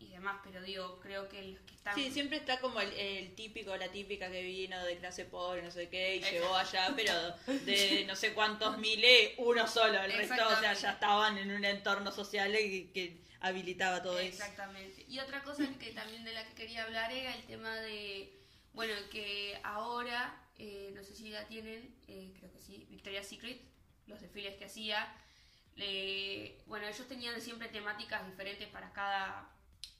y demás, pero digo, creo que los que están... Sí, siempre está como el, el típico, la típica que vino de clase pobre, no sé qué, y Exacto. llegó allá, pero de no sé cuántos miles, uno solo. El resto, o sea, Exactamente. ya estaban en un entorno social que, que habilitaba todo eso. Exactamente. Y otra cosa que también de la que quería hablar era el tema de, bueno, que ahora, eh, no sé si la tienen, eh, creo que sí, Victoria's Secret, los desfiles que hacía, le- bueno, ellos tenían siempre temáticas diferentes para cada,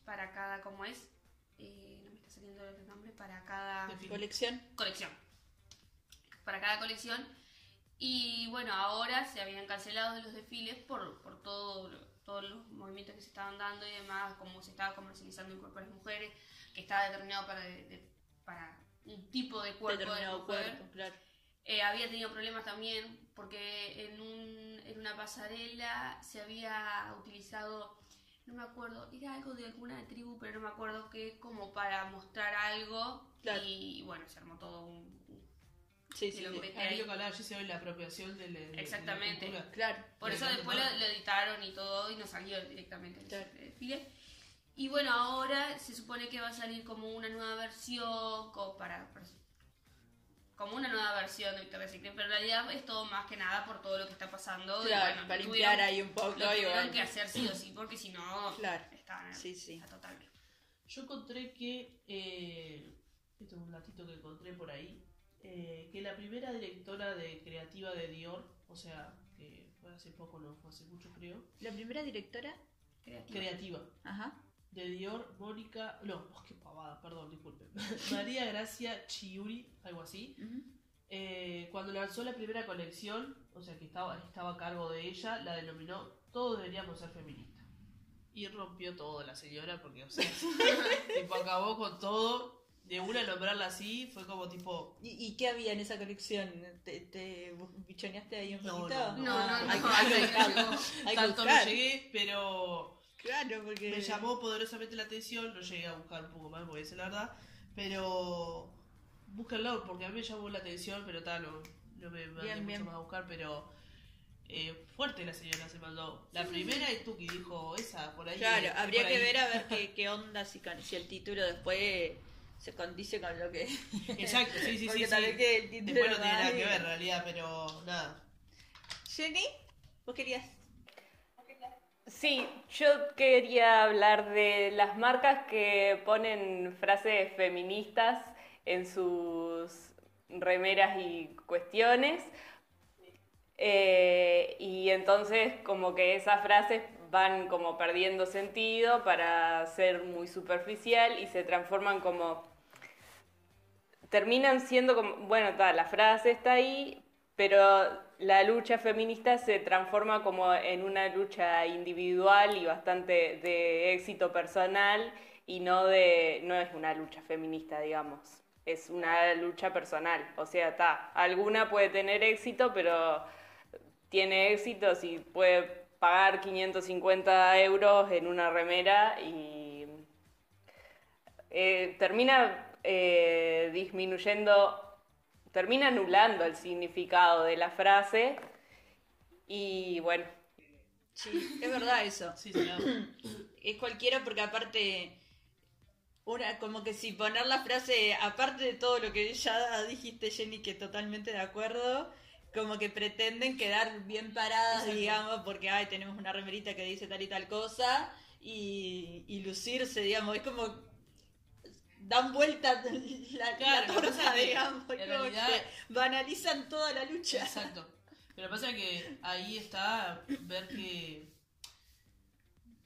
para cada, ¿cómo es? Eh, no me está saliendo el nombre, para cada. Colección. colección. para cada colección. Y bueno, ahora se habían cancelado los desfiles por, por todo, todos los movimientos que se estaban dando y demás, cómo se estaba comercializando el cuerpo de las mujeres, que estaba determinado para, de- de- para un tipo de cuerpo de Determinado mujer. cuerpo, claro. Eh, había tenido problemas también porque en, un, en una pasarela se había utilizado, no me acuerdo, era algo de alguna tribu, pero no me acuerdo qué, como para mostrar algo. Claro. Y bueno, se armó todo un. un- Sí, sí, sí. lo que hablaba yo se ve la apropiación del- de, de Exactamente. la. Claro. Por eso después lo, lo editaron y todo y no salió directamente el Claro. desfile. Y bueno, ahora se supone que va a salir como una nueva versión, como para, para- como una nueva versión de Victoria's Secret, pero en realidad es todo más que nada por todo lo que está pasando. y Claro, bueno, para limpiar ahí un poco. Lo tuvieron bueno. que hacer sí o sí, porque si no, Claro. estaban Sí, sí. total. Yo encontré que, eh, esto es un datito que encontré por ahí, eh, que la primera directora de creativa de Dior, o sea, que fue hace poco, no fue hace mucho creo, La primera directora. Creativa. creativa Ajá. De Dior, Mónica, no, oh, qué pavada, perdón, disculpen, María Gracia Chiuri, algo así, eh, cuando lanzó la primera colección, o sea que estaba, estaba a cargo de ella, la denominó Todos deberíamos ser feministas. Y rompió todo la señora, porque, o sea, tipo, acabó con todo. De una nombrarla así, fue como tipo. ¿Y, y qué había en esa colección? ¿Te, te bichoneaste ahí un No, poquito? no, No, Ah, no, no, hay, no, hay no. Hay que Tanto no llegué, pero Claro, porque. me llamó poderosamente la atención. No llegué a buscar un poco más, voy a decir la verdad. Pero. Búsquenlo, porque a mí me llamó la atención, pero tal, no, no me mandé Bien, mucho bien. más a buscar, pero. eh, fuerte la señora se mandó. La primera y Tuki dijo, esa, por ahí. Claro, es habría que ahí". ver a ver qué, qué onda si, si el título después se condice con lo que. Exacto, sí, sí, Porque sí. tal sí. vez que el título Después no tiene nada que ver en realidad, pero nada. Jenny, ¿vos querías? Sí, yo quería hablar de las marcas que ponen frases feministas en sus remeras y cuestiones. Eh, y entonces como que esas frases van como perdiendo sentido para ser muy superficial y se transforman como... Terminan siendo como, bueno, ta, la frase está ahí, pero la lucha feminista se transforma como en una lucha individual y bastante de éxito personal y no de no es una lucha feminista, digamos. Es una lucha personal, o sea, está, alguna puede tener éxito, pero tiene éxito si puede pagar 550 euros en una remera y eh, termina eh, disminuyendo, termina anulando el significado de la frase y bueno, Sí, es verdad eso. Sí, señor. Es cualquiera porque aparte, una, como que si poner la frase, aparte de todo lo que ya dijiste Jenny, que totalmente de acuerdo, como que pretenden quedar bien paradas, Exacto. digamos, porque ay, tenemos una remerita que dice tal y tal cosa, y, y lucirse, digamos, es como dan vuelta la, Claro, la que torta, que, digamos, como realidad- que banalizan toda la lucha. Exacto. Pero pasa que ahí está ver que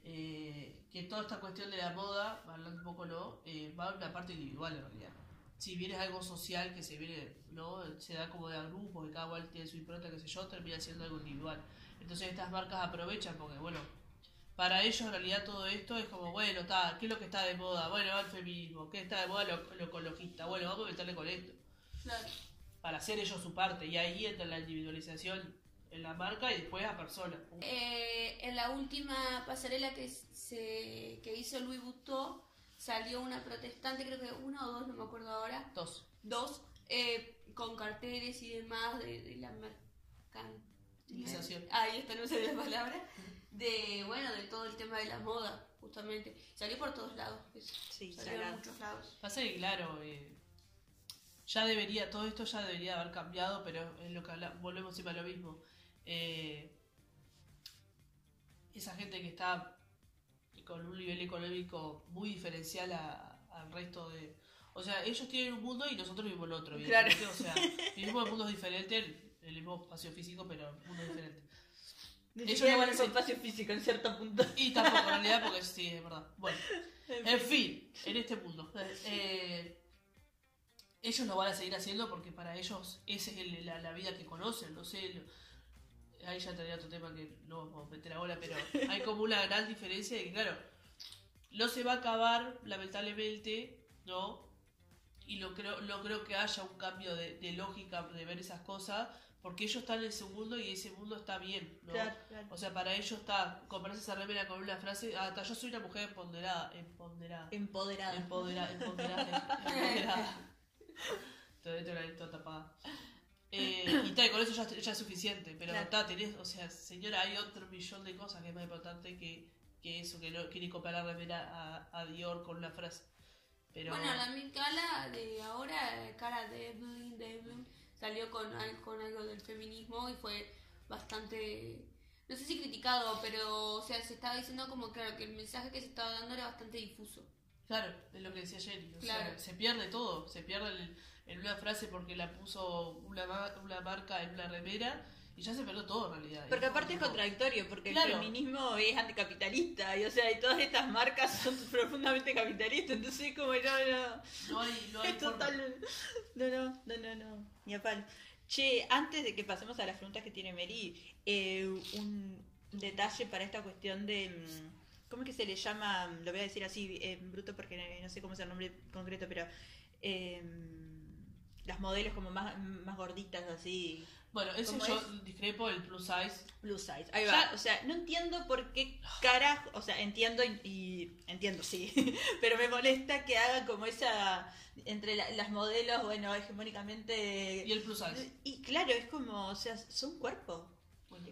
eh, que toda esta cuestión de la moda, hablando un poco no, eh, va en una parte individual en realidad. Si bien es algo social que se viene, ¿no? Se da como de a grupos, que cada cual tiene su impronta, qué sé yo, termina siendo algo individual. Entonces estas marcas aprovechan porque, bueno, para ellos en realidad todo esto es como, bueno, está, ¿qué es lo que está de moda? Bueno, el feminismo, ¿qué está de moda? Lo, lo ecologista, bueno, vamos a meterle con esto Claro. para hacer ellos su parte y ahí entra la individualización en la marca y después a persona. Eh, en la última pasarela que, se, que hizo Louis Vuitton salió una protestante, creo que una o dos, no me acuerdo ahora, Dos. dos, eh, con carteles y demás de, de la mercantilización. Ahí está, no sé la palabra. De, bueno, de todo el tema de la moda, justamente. Salió por todos lados. eso. Sí, Salió salado. muchos lados. Pasa que, claro, eh, ya debería, todo esto ya debería haber cambiado, pero es lo que habla- volvemos siempre a lo mismo. Eh, esa gente que está con un nivel económico muy diferencial a- al resto de... O sea, ellos tienen un mundo y nosotros vivimos en otro, Claro. O sea, vivimos en mundos diferentes, en el mismo espacio físico, pero en mundos diferentes. Ni Ellos siquiera no van en ser- espacio físico en cierto punto. Y tampoco, en realidad, porque sí, es verdad. Bueno, en fin, en este mundo. Eh, ellos lo van a seguir haciendo porque para ellos esa es el- la, la vida que conocen, no sé. lo- ahí ya entraría otro tema que no vamos a meter ahora, pero hay como una gran diferencia de que, claro, no se va a acabar, lamentablemente, ¿no? Y lo creo, no creo que haya un cambio de, de lógica de ver esas cosas, porque ellos están en ese mundo y ese mundo está bien, ¿no? Claro, claro. O sea, para ellos está comprarse esa remera con una frase, ah, está, yo soy una mujer empoderada, empoderada. Empoderada. Empoderada, empoderada, empoderada. Todo esto la toda tapada. Eh, y tal, con eso ya, ya es suficiente. Pero Claro. está, tenés, o sea, señora, hay otro millón de cosas que es más importante que, que eso, que no quiere comprar la remera a, a Dior con una frase. Pero Bueno, la Mikala de ahora, cara de Evelyn, de Evelyn, salió con, al- con algo del feminismo y fue bastante, no sé si criticado, pero o sea, se estaba diciendo como claro que el mensaje que se estaba dando era bastante difuso. claro, es lo que decía Jenny. O sea, Claro. se pierde todo. Se pierde el- en una frase porque la puso una, una marca en una remera y ya se perdió todo en realidad. Porque aparte es contradictorio, porque Claro. el feminismo es anticapitalista, y o sea, y todas estas marcas son profundamente capitalistas, entonces como no, no, No hay, no hay es total, no, no, no, no, no, ni a. Che, antes de que pasemos a las preguntas que tiene Mary, eh, un detalle para esta cuestión de, mm, ¿cómo es que se le llama? Lo voy a decir así, eh, bruto, porque no, no sé cómo es el nombre concreto, pero eh, las modelos como más, más gorditas, así, Bueno, eso ¿Cómo yo es? discrepo el plus size. Plus size, ahí Ya- va. O sea, no entiendo por qué carajo, o sea, entiendo y, y- entiendo, sí, pero me molesta que hagan como esa, entre la- las modelos, bueno, hegemónicamente... Y el plus size. Y claro, es como, o sea, son cuerpos.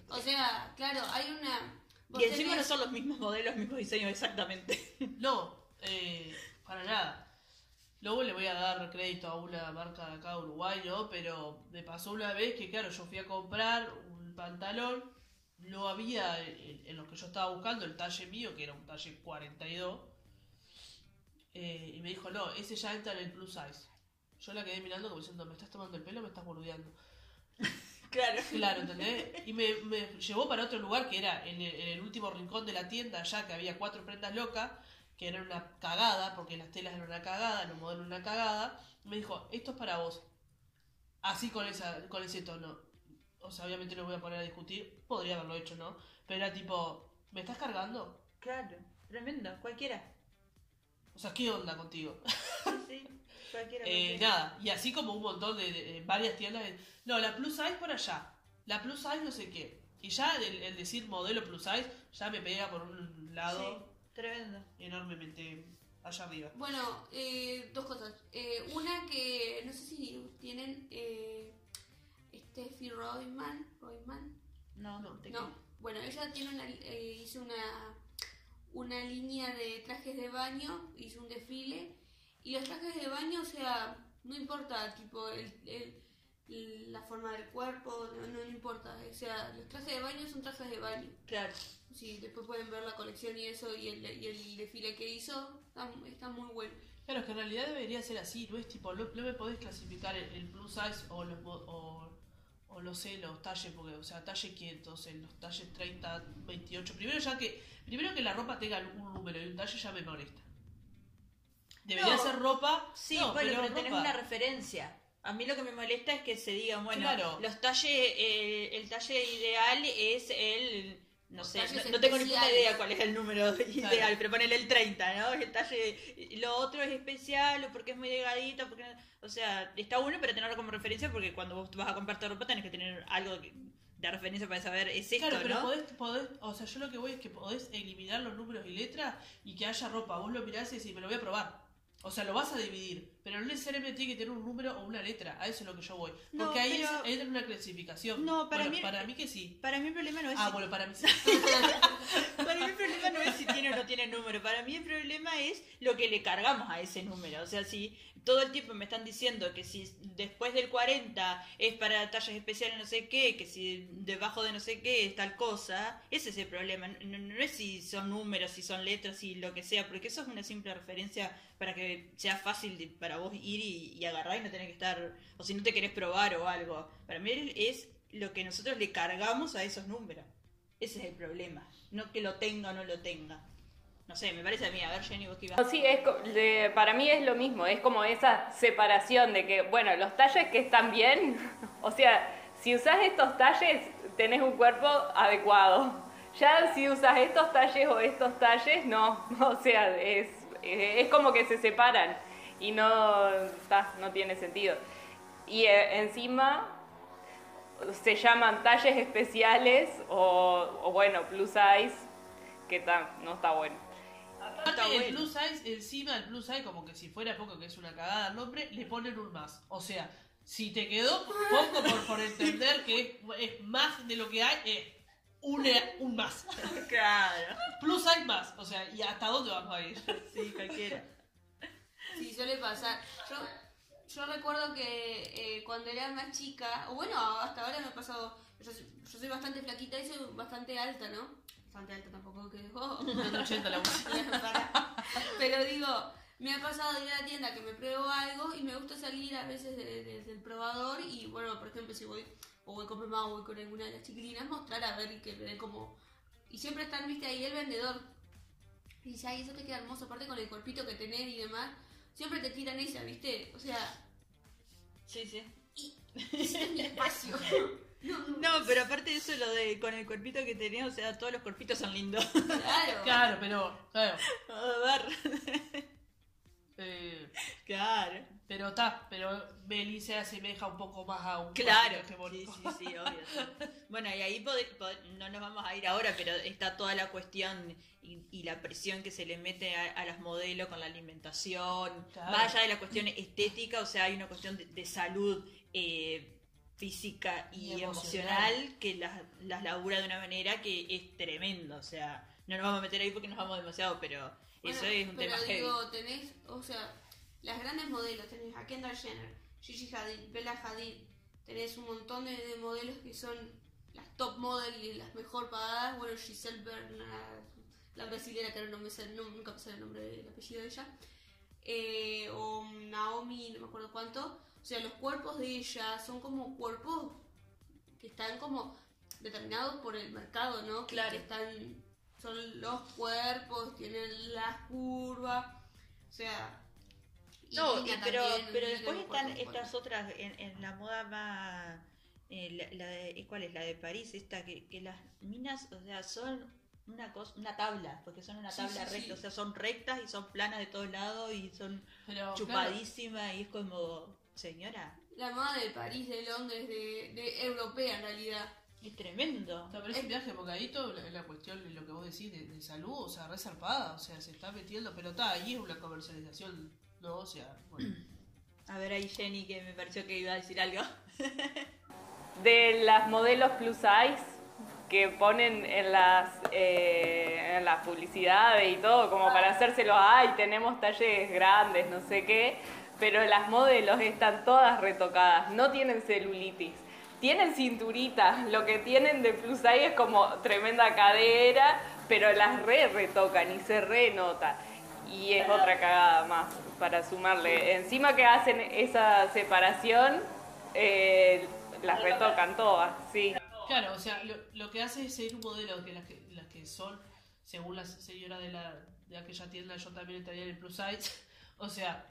O sea, claro, hay una... Y encima no tenés- son los mismos modelos, mismos diseños exactamente. No, eh, para nada. Luego le voy a dar crédito a una marca de acá de Uruguay, ¿no? Pero me pasó una vez que, claro, yo fui a comprar un pantalón, no había en, en lo que yo estaba buscando el talle mío, que era un talle 42. eh, y me dijo, no, ese ya entra en el plus size. Yo la quedé mirando como diciendo, ¿me estás tomando el pelo o me estás boludeando? Claro. Claro, ¿entendés? Y me, me llevó para otro lugar que era en el, en el último rincón de la tienda, ya que había cuatro prendas locas, que eran una cagada, porque las telas eran una cagada, los modelos una cagada. Me dijo, esto es para vos. Así con esa con ese tono. O sea, obviamente no voy a poner a discutir, podría haberlo hecho, ¿no? Pero era tipo, ¿me estás cargando? Claro, tremendo, cualquiera. O sea, ¿qué onda contigo? Sí, cualquiera. Eh, nada, y así como un montón de, de- de varias tiendas. de- no, la plus size por allá. La plus size no sé qué. Y ya el, el decir modelo plus size ya me pega por un lado Sí, tremendo. enormemente allá arriba. Bueno, eh, dos cosas. Eh, una que no sé si tienen eh, Steffi Royman. Royman. No, No, no, te No, bueno, ella tiene una, eh, hizo una, una línea de trajes de baño, hizo un desfile, y los trajes de baño, o sea, no importa, tipo, el, el- la forma del cuerpo, no, no importa, o sea, los trajes de baño son trajes de baño. Claro. Sí, después pueden ver la colección y eso, y el, y el desfile que hizo, está, está muy bueno. Claro, es que en realidad debería ser así, no es tipo, no, no me podés clasificar el, el plus size o los o, o no sé, los talles, porque, o sea, talle 500, en los talles 30, 28. Primero ya que, primero que la ropa tenga un número y un talle ya me molesta. Debería No. ser ropa. Sí, no, bueno, pero, tenés ropa. una referencia. A mí lo que me molesta es que se diga, bueno, Claro. los talles, eh, el talle ideal es el, no Los sé, no, no tengo ni puta idea cuál es el número ideal, pero ponele el 30, ¿no? El talle, lo otro es especial o porque es muy delgadito, porque, o sea, está bueno, pero tenerlo como referencia porque cuando vos vas a comprarte ropa tenés que tener algo que- de referencia para saber es esto, Claro, pero ¿no? podés, podés, o sea, yo lo que voy es que podés eliminar los números y letras y que haya ropa. Vos lo mirás y decís, me lo voy a probar. O sea, lo vas a dividir, pero no necesariamente tiene que tener un número o una letra. A eso es lo que yo voy. No, Porque ahí pero- es- entra en una clasificación. No, para Bueno, mí- Para mí que sí. Para mí el problema no es Ah, si- bueno, para mí sí. Para mí el problema no es si tiene o no tiene número. Para mí el problema es lo que le cargamos a ese número. O sea, si todo el tiempo me están diciendo que si después del 40 es para tallas especiales no sé qué, que si debajo de no sé qué es tal cosa, ese es el problema. No, no es si son números, si son letras, si lo que sea, porque eso es una simple referencia para que sea fácil de- para vos ir y, y agarrar y no tener que estar, o si no te querés probar o algo. Para mí es lo que nosotros le cargamos a esos números. Ese es el problema. No que lo tenga o no lo tenga. No sé, me parece a mí. A ver, Jenny, vos qué ibas No, Sí, es, de- para mí es lo mismo, es como esa separación de que, bueno, los talles que están bien, o sea, si usas estos talles, tenés un cuerpo adecuado. Ya si usas estos talles o estos talles, no, o sea, es, es como que se separan y no, ta, no tiene sentido. Y eh, encima se llaman talles especiales o, o bueno, plus size, que ta, no está bueno. Aparte, Está el plus size, encima el plus size, como que si fuera poco, que es una cagada el nombre, le ponen un más. O sea, si te quedó poco por, por entender que es, es más de lo que hay, es un, un más. Claro. Plus size más. O sea, ¿y hasta dónde vamos a ir? Sí, cualquiera. Sí, suele pasar. Yo, yo recuerdo que eh, cuando era más chica, o bueno, hasta ahora me ha pasado, yo, soy- yo soy bastante flaquita y soy bastante alta, ¿no? Bastante alta tampoco que... oh, Un 80 la. Pero digo, me ha pasado de ir a la tienda que me pruebo algo y me gusta salir a veces de- desde el probador y bueno, por ejemplo, si voy o voy con mamá o voy con alguna de las chiquilinas, mostrar a ver y que den como... Y siempre están, viste, ahí el vendedor. Y dice, ay, eso te queda hermoso, aparte con el cuerpito que tenés y demás. Siempre te tiran esa, viste, o sea, Sí, sí. ese es mi espacio. No, no, No, pero aparte de eso, lo de con el cuerpito que tenés, o sea, todos los cuerpitos son lindos. claro. Claro, pero. Claro. A ver. Eh, Claro. pero está, pero Meli se asemeja un poco más a un Claro. Sí, sí, sí, obvio. Bueno, y ahí no nos vamos a ir ahora, pero está toda la cuestión y, y la presión que se le mete a, a las modelos con la alimentación. Claro. Más allá de la cuestión estética, o sea, hay una cuestión de, de salud eh, física y, Y emocional. emocional. que las, las labura de una manera que es tremendo. O sea, no nos vamos a meter ahí porque nos vamos demasiado, pero Bueno, eso es un pero tema heavy. digo, tenés, o sea, las grandes modelos, tenés a Kendall Jenner, Gigi Hadid, Bella Hadid, tenés un montón de, de modelos que son las top model y las mejor pagadas, bueno, Giselle Bernard, la brasilera que ahora no me sale, no, nunca me sale el nombre, el apellido de ella, eh, o Naomi, no me acuerdo cuánto, o sea, los cuerpos de ella son como cuerpos que están como determinados por el mercado, ¿no? Que- Claro. Que están, son los cuerpos, tienen las curvas, o sea... No, y- pero, también, pero después están estas otras en, en la moda más... eh, la, la de, ¿Cuál es? La de París, esta que, que las minas, o sea, son una cosa, una tabla, porque son una tabla sí, recta, sí. o sea, son rectas y son planas de todos lados y son Pero, claro, chupadísimas y es como, señora, La moda de París, de Londres, de, de europea en realidad. Es tremendo. No, pero es un viaje bocadito, la, la cuestión de lo que vos decís de, de salud, o sea, re zarpada, o sea, se está metiendo, pero está, ahí es una comercialización, ¿no? O sea, bueno. A ver ahí Jenny que me pareció que iba a decir algo. de las modelos plus size que ponen en las eh, en las publicidades y todo como para hacérselo ay tenemos talles grandes no sé qué pero las modelos están todas retocadas no tienen celulitis tienen cinturita lo que tienen de plus size es como tremenda cadera pero las re retocan y se renota y es otra cagada más para sumarle encima que hacen esa separación eh, las retocan todas, sí. Claro, o sea, lo, lo que hace es seguir un modelo que las que, las que son, según la señora de, la, de aquella tienda, yo también estaría en el plus size. O sea,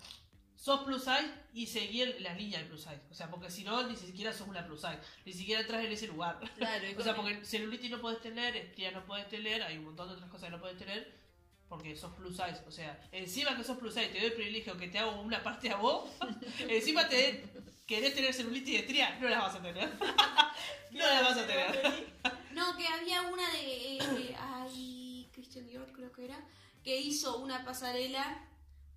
sos plus size y seguir las líneas del plus size. O sea, porque si no, ni siquiera sos una plus size. Ni siquiera entras en ese lugar. Claro, O sea, porque celulitis no puedes tener, estrías no puedes tener, hay un montón de otras cosas que no puedes tener. Porque sos plus size, o sea, encima que sos plus size, te doy el privilegio que te hago una parte a vos, encima te querés tener celulitis y estría, no las vas a tener. no las vas a tener. No, que había una de. eh, eh, ay, Christian Dior creo que era. Que hizo una pasarela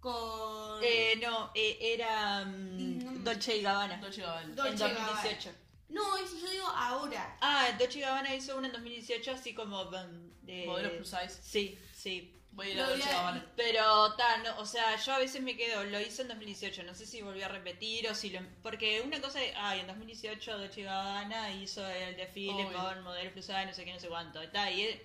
con. Eh, no, eh, era No. Dolce y Gabbana. Dolce en Gabbana. 2018. No, eso yo digo ahora. Ah, Dolce y Gabbana hizo una en 2018 así como mm, de... Modelo plus size. Sí, sí. Voy a ir a Dolce Gabbana. Pero, ta, no, o sea, yo a veces me quedo, lo hizo en 2018, no sé si volvió a repetir o si lo... Porque una cosa es, ay, en 2018 Dolce y Gabbana hizo el desfile Obvio. con modelos plus size, no sé qué, no sé cuánto. Está, y es-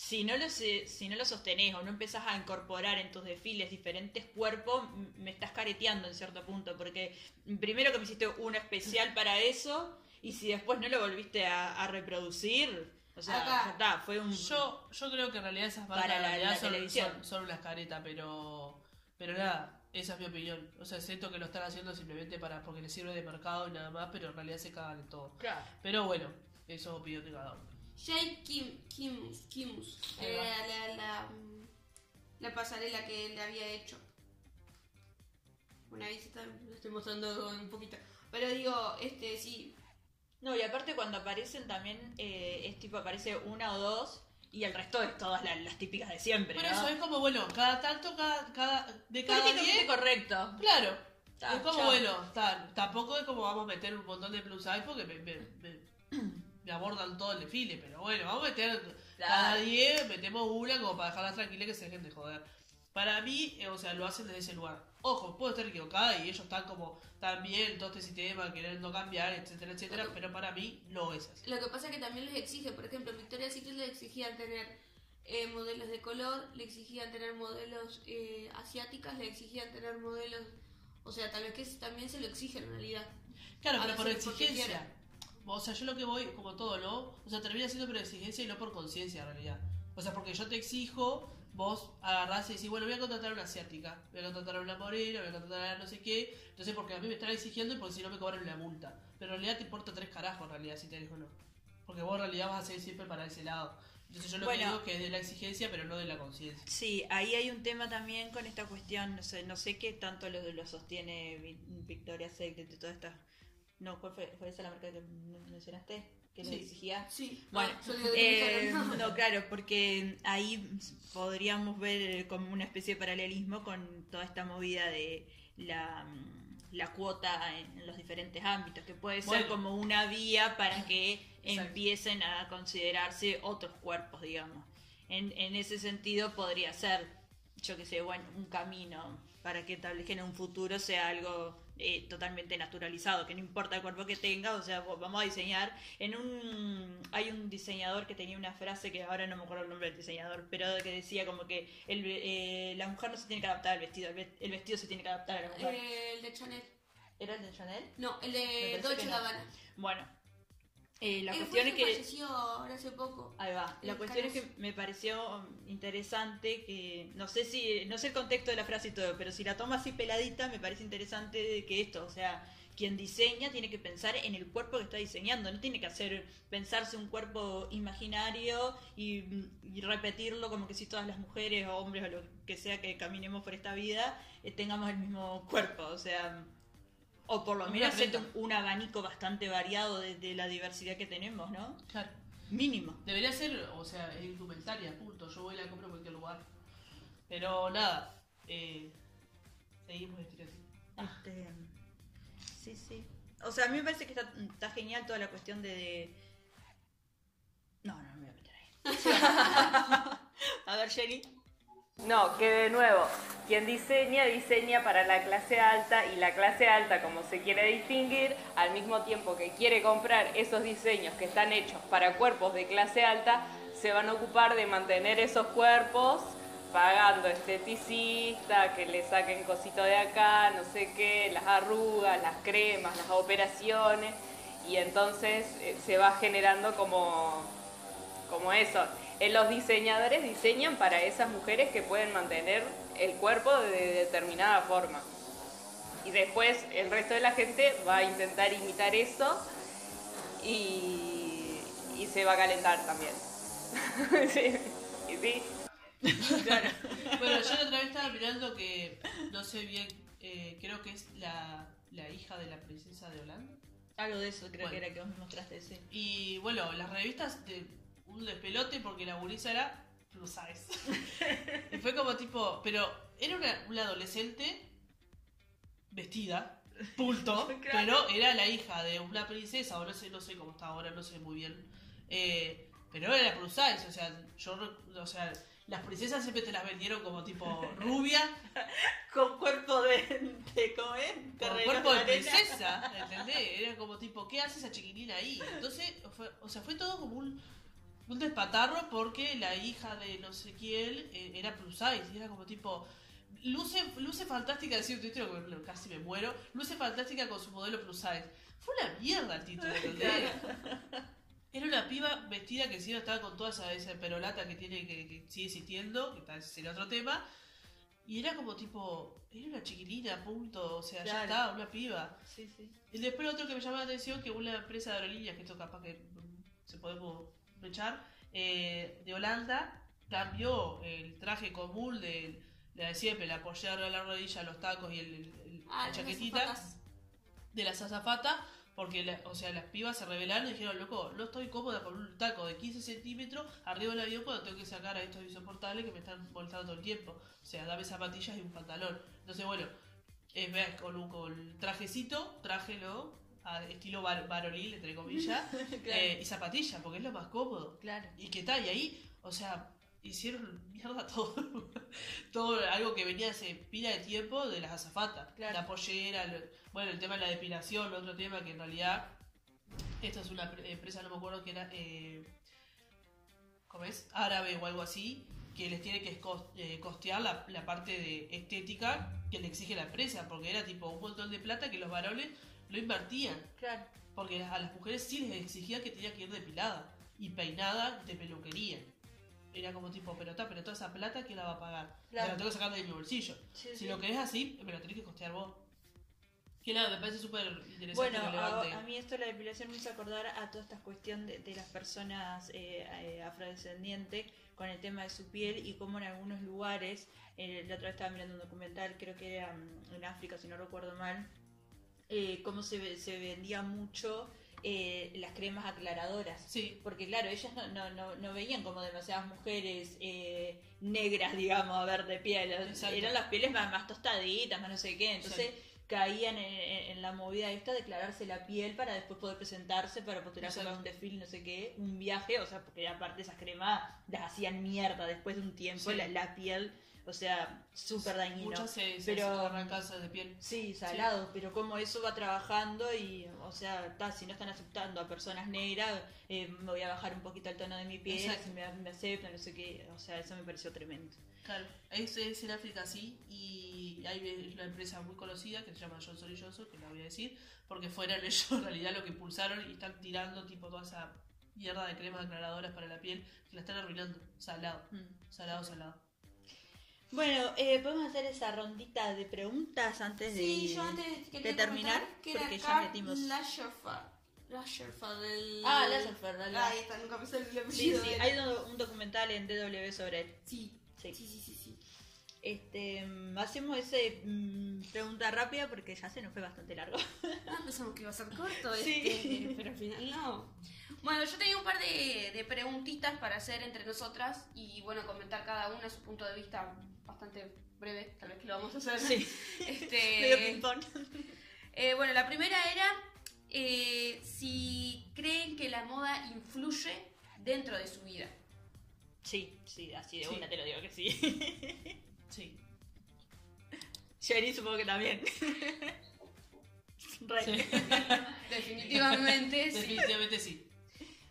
si no, lo, si no lo sostenés o no empezás a incorporar en tus desfiles diferentes cuerpos, me estás careteando en cierto punto, porque primero que me hiciste uno especial para eso, y si después no lo volviste a, a reproducir, O sea, Acá. ya está, fue un... Yo, yo creo que en realidad esas marcas Para la- realidad la son, televisión. son, son unas caretas, pero, pero nada, esa es mi opinión. O sea, siento que lo están haciendo simplemente para porque les sirve de mercado y nada más, pero en realidad se cagan en todo. Claro. Pero bueno, eso es opinión de cada uno. Jay Kim, Kimus, Kimus era la, la, mm, la pasarela que le había hecho. Bueno, ahí se está, lo estoy mostrando un poquito. Pero digo, este sí, No, y aparte cuando aparecen también eh, es tipo, aparece una o dos y el resto es todas las, las típicas de siempre, Por ¿no? eso es como, bueno, cada tanto, cada, cada de cada Políticamente 10, correcto. claro. Ta, es como, chao. bueno, ta- tampoco es como vamos a meter un montón de plus porque me, me, me- abordan todo el desfile, pero bueno, vamos a meter cada Claro. 10, metemos una como para dejarlas tranquilas que se dejen de joder. Para mí, eh, o sea, lo hacen desde ese lugar. Ojo, puedo estar equivocada y ellos están como también todo este sistema queriendo cambiar, etcétera, etcétera, pero para mí no es así. Lo que pasa es que también les exige, por ejemplo, Victoria's Secret le exigían tener eh, modelos de color, le exigían tener modelos eh, asiáticas, le exigían tener modelos, o sea, tal vez que también se lo exigen en realidad. Claro, pero por exigencia. O sea, yo lo que voy, como todo, ¿no? O sea, termina siendo por exigencia y no por conciencia, en realidad. O sea, porque yo te exijo, vos agarrás y decís, bueno, voy a contratar a una asiática, voy a contratar a una morena, voy a contratar a no sé qué. Entonces, porque a mí me están exigiendo y porque si no me cobran una multa. Pero en realidad te importa tres carajos, en realidad, si tenés o no. Porque vos en realidad vas a seguir siempre para ese lado. Entonces, yo lo que digo es que es de la exigencia, pero no de la conciencia. Sí, ahí hay un tema también con esta cuestión, no sé, no sé qué tanto lo, lo sostiene Vi- Victoria's Secret y todas estas... No, ¿cuál fue, fue esa la marca que men- mencionaste? Que le Sí. exigía. Sí, Bueno, Eh, no. claro, porque ahí podríamos ver como una especie de paralelismo con toda esta movida de la, la cuota en los diferentes ámbitos, que puede ser Bueno. como una vía para que Exacto. empiecen a considerarse otros cuerpos, digamos. En, en ese sentido podría ser, yo que sé, bueno, un camino para que tal vez en un futuro sea algo eh, totalmente naturalizado, que no importa el cuerpo que tenga, o sea, vamos a diseñar. En un hay un diseñador que tenía una frase que ahora no me acuerdo el nombre del diseñador, pero que decía como que el, eh, la mujer no se tiene que adaptar al vestido, el, ve- el vestido se tiene que adaptar a la mujer. Eh, el de Chanel. ¿Era el de Chanel? No, el de Dolce no. Gabbana. Bueno, eh, la Eh, cuestión fue es que falleció ahora hace poco. Ahí va. La cuestión es que me pareció interesante que no sé si no sé el contexto de la frase y todo, pero si la toma así peladita me parece interesante de que esto, o sea, quien diseña tiene que pensar en el cuerpo que está diseñando, no tiene que hacer pensarse un cuerpo imaginario y, y repetirlo como que si todas las mujeres o hombres o lo que sea que caminemos por esta vida eh, tengamos el mismo cuerpo, o sea, o por lo menos un, abanico bastante variado de, de la diversidad que tenemos, ¿no? Claro. Mínimo. Debería ser, o sea, es indumentaria, punto. Yo voy y la compro en cualquier lugar. Pero nada, eh, seguimos estereotipos. Este, sí, sí. O sea, a mí me parece que está, está genial toda la cuestión de, de- No, no, no me voy a meter ahí. a ver, Jenny. No, que de nuevo, quien diseña, diseña para la clase alta y la clase alta, como se quiere distinguir, al mismo tiempo que quiere comprar esos diseños que están hechos para cuerpos de clase alta, se van a ocupar de mantener esos cuerpos pagando esteticista, que le saquen cosito de acá, no sé qué, las arrugas, las cremas, las operaciones, y entonces eh, se va generando como como eso. Eh, Los diseñadores diseñan para esas mujeres que pueden mantener el cuerpo de determinada forma. Y después el resto de la gente va a intentar imitar eso y, y se va a calentar también. sí, y sí. Bueno, yo la otra vez estaba mirando que, no sé bien, eh, creo que es la, la hija de la princesa de Holanda. Algo de eso creo Bueno. que era que vos me mostraste, sí. Y bueno, las revistas de un despelote porque la gurisa era plus size. y fue como tipo, pero era una, una adolescente vestida, punto, pero era la hija de una princesa, o no sé, no sé cómo está ahora, no sé muy bien. Eh, pero era plus size, o sea, yo, o sea, las princesas siempre te las vendieron como tipo rubia, Con cuerpo de. de ¿Cómo es? con cuerpo de princesa, ¿entendés? Era como tipo, ¿qué hace esa chiquilina ahí? Entonces, fue, o sea, fue todo como un, un despatarro porque la hija de no sé quién eh, era plus size, y era como tipo, luce, luce fantástica, decir un título que casi me muero, luce fantástica con su modelo plus size. Fue una mierda el título, ¿entendés? Era una piba vestida que encima estaba con toda esa, esa perolata que tiene que, que sigue existiendo, que vez sería otro tema. Y era como tipo, era una chiquilina, punto. O sea, ya estaba, una piba. Sí, sí. Y después otro que me llamó la atención, que una empresa de aerolíneas, que esto capaz que mm, se podemos eh, de Holanda, cambió el traje común de la de siempre, la pollera a la rodilla, los tacos y el, el- el- Ah, la chaquetita de las azafatas, porque la- o sea, las pibas se rebelaron y dijeron, loco, no estoy cómoda con un taco de 15 centímetros arriba del avión cuando tengo que sacar a estos insoportables que me están molestando todo el tiempo. O sea, dame zapatillas y un pantalón. Entonces, bueno, eh, veas, con un con trajecito, trájelo a estilo varonil, entre comillas, eh, y zapatilla, porque es lo más cómodo. Claro. Y que tal, y ahí, o sea, hicieron mierda todo. todo algo que venía hace pila de tiempo de las azafatas. Claro. La pollera, lo- bueno, el tema de la depilación, otro tema que en realidad, esta es una pre- empresa, no me acuerdo que era, eh, ¿cómo es? Árabe o algo así, que les tiene que eh, costear la, la parte de estética que le exige la empresa, porque era tipo un montón de plata que los varones lo invertían. Claro. Porque a las mujeres sí les exigía que tenía que ir depilada y peinada de peluquería. Era como tipo, pero está, pero toda esa plata, ¿quién la va a pagar? Claro. Me la tengo que sacar de mi bolsillo. Sí, Si sí. lo querés así, me lo tenés que costear vos. Que nada, me parece súper interesante Bueno, a, a mí esto de la depilación me hizo acordar a toda esta cuestión de, de las personas eh, eh, afrodescendientes con el tema de su piel y cómo en algunos lugares, eh, la otra vez estaba mirando un documental, creo que era mm, en África, si no recuerdo mal, eh, cómo se, se vendía mucho eh, las cremas aclaradoras. Sí, Porque claro, ellas no, no, no, no veían como demasiadas mujeres eh, negras, digamos, a ver de piel. Exacto. Eran las pieles más, más tostaditas, más no sé qué. Entonces caían en, en- en la movida esta de aclararse la piel para después poder presentarse, para postularse para un desfile, no sé qué, un viaje, o sea, porque aparte esas cremas las hacían mierda después de un tiempo, Sí. la, la piel, o sea, súper dañino. muchas se, se pero- cáncer de piel. Sí, salado, pero como eso va trabajando y, o sea, ta, si no están aceptando a personas negras, eh, me voy a bajar un poquito el tono de mi piel, si me, me aceptan, no sé qué, o sea, eso me pareció tremendo. Claro, es, es en África sí, y hay una empresa muy conocida que se llama Johnson Johnson, que la voy a decir, porque fueron ellos en realidad lo que impulsaron y están tirando tipo toda esa mierda de cremas aclaradoras para la piel, que la están arruinando, salado, salado, salado. Bueno, eh, podemos hacer esa rondita de preguntas antes de, Sí, yo antes quería de terminar, que era porque ya metimos... El... Ah, Lagerfeld, dale. Ahí está, nunca me sale el Sí, apellido sí, él. hay un, documental en DW sobre él. Sí, Sí. sí, sí, sí, sí. Este, mm, hacemos ese mm, pregunta rápida porque ya se nos fue bastante largo. Ah, pensamos que iba a ser corto Sí. este, pero al final no. Bueno, yo tenía un par de, de preguntitas para hacer entre nosotras y bueno, comentar cada una su punto de vista bastante breve, tal vez que lo vamos a hacer. Sí. Este, eh, bueno, la primera era eh, si creen que la moda influye dentro de su vida. Sí, sí, así de Sí. una te lo digo que sí. Sí. Sherry supongo que también. Re. Sí. Definitivamente sí. Definitivamente sí.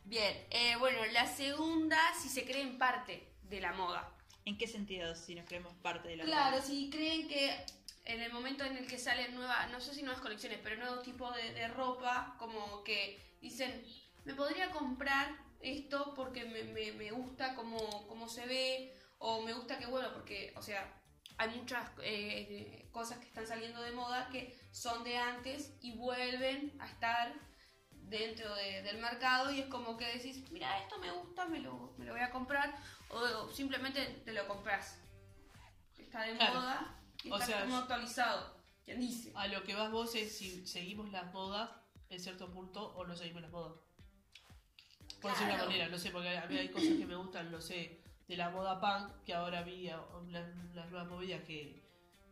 Bien, eh, bueno, la segunda, si se creen parte de la moda. ¿En qué sentido si nos creemos parte de la Claro, si creen que en el momento en el que salen nuevas, no sé si nuevas colecciones, pero nuevos tipos de, de ropa, como que dicen, me podría comprar esto porque me, me- me gusta cómo, cómo se ve, o me gusta que, bueno, porque, o sea, hay muchas eh, cosas que están saliendo de moda que son de antes y vuelven a estar dentro de- del mercado y es como que decís, mira, esto me gusta, me lo, me lo voy a comprar, o, simplemente te lo compras. Está de Claro. moda y O está sea, como actualizado. ¿Quién dice? A lo que vas vos es si seguimos las modas en cierto punto o no seguimos las modas. Por decirlo de una Claro. manera, no sé, porque a mí hay cosas que me gustan, no sé, de la moda punk, que ahora vi las, nuevas movidas que,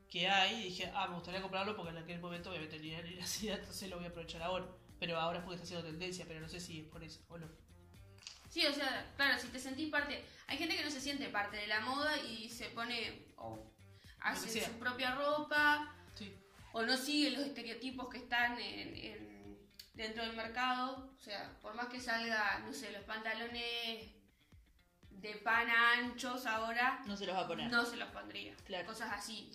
que hay, y dije, ah, me gustaría comprarlo porque en aquel momento obviamente tenía ni la idea, entonces lo voy a aprovechar ahora. Pero ahora es porque está haciendo tendencia, pero no sé si es por eso o no. Sí, o sea, claro, si te sentís parte. Hay gente que no se siente parte de la moda y se pone o hace sea. su propia ropa Sí, o no sigue los estereotipos que están en, en- dentro del mercado. O sea, por más que salga, no sé, los pantalones de pana anchos ahora, No se los va a poner. no se los pondría. Claro. Cosas así.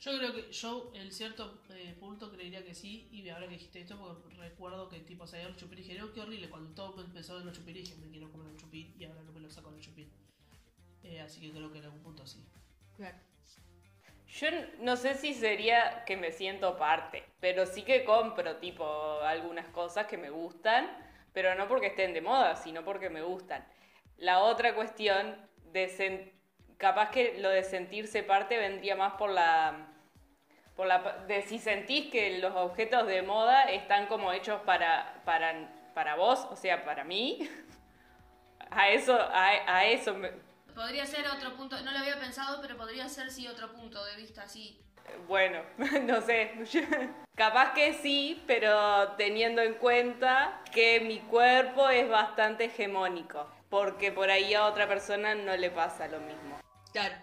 Yo creo que yo, en cierto eh, punto, creería que sí. Y ahora que dijiste esto, porque recuerdo que tipo salía los chupín y dije, no, qué horrible. Cuando todo empezó en los chupín, dije, me quiero comer un chupín y ahora no me lo saco el chupín. Eh, así que creo que en algún punto sí. Claro. Yo no sé si sería que me siento parte, pero sí que compro tipo algunas cosas que me gustan, pero no porque estén de moda, sino porque me gustan. La otra cuestión de capaz que lo de sentirse parte vendría más por la por la de si sentís que los objetos de moda están como hechos para para para vos, o sea, para mí. A eso a, a eso me, Podría ser otro punto, no lo había pensado, pero podría ser sí otro punto de vista, sí. Bueno, no sé. Capaz que sí, pero teniendo en cuenta que mi cuerpo es bastante hegemónico. Porque por ahí a otra persona no le pasa lo mismo. Claro.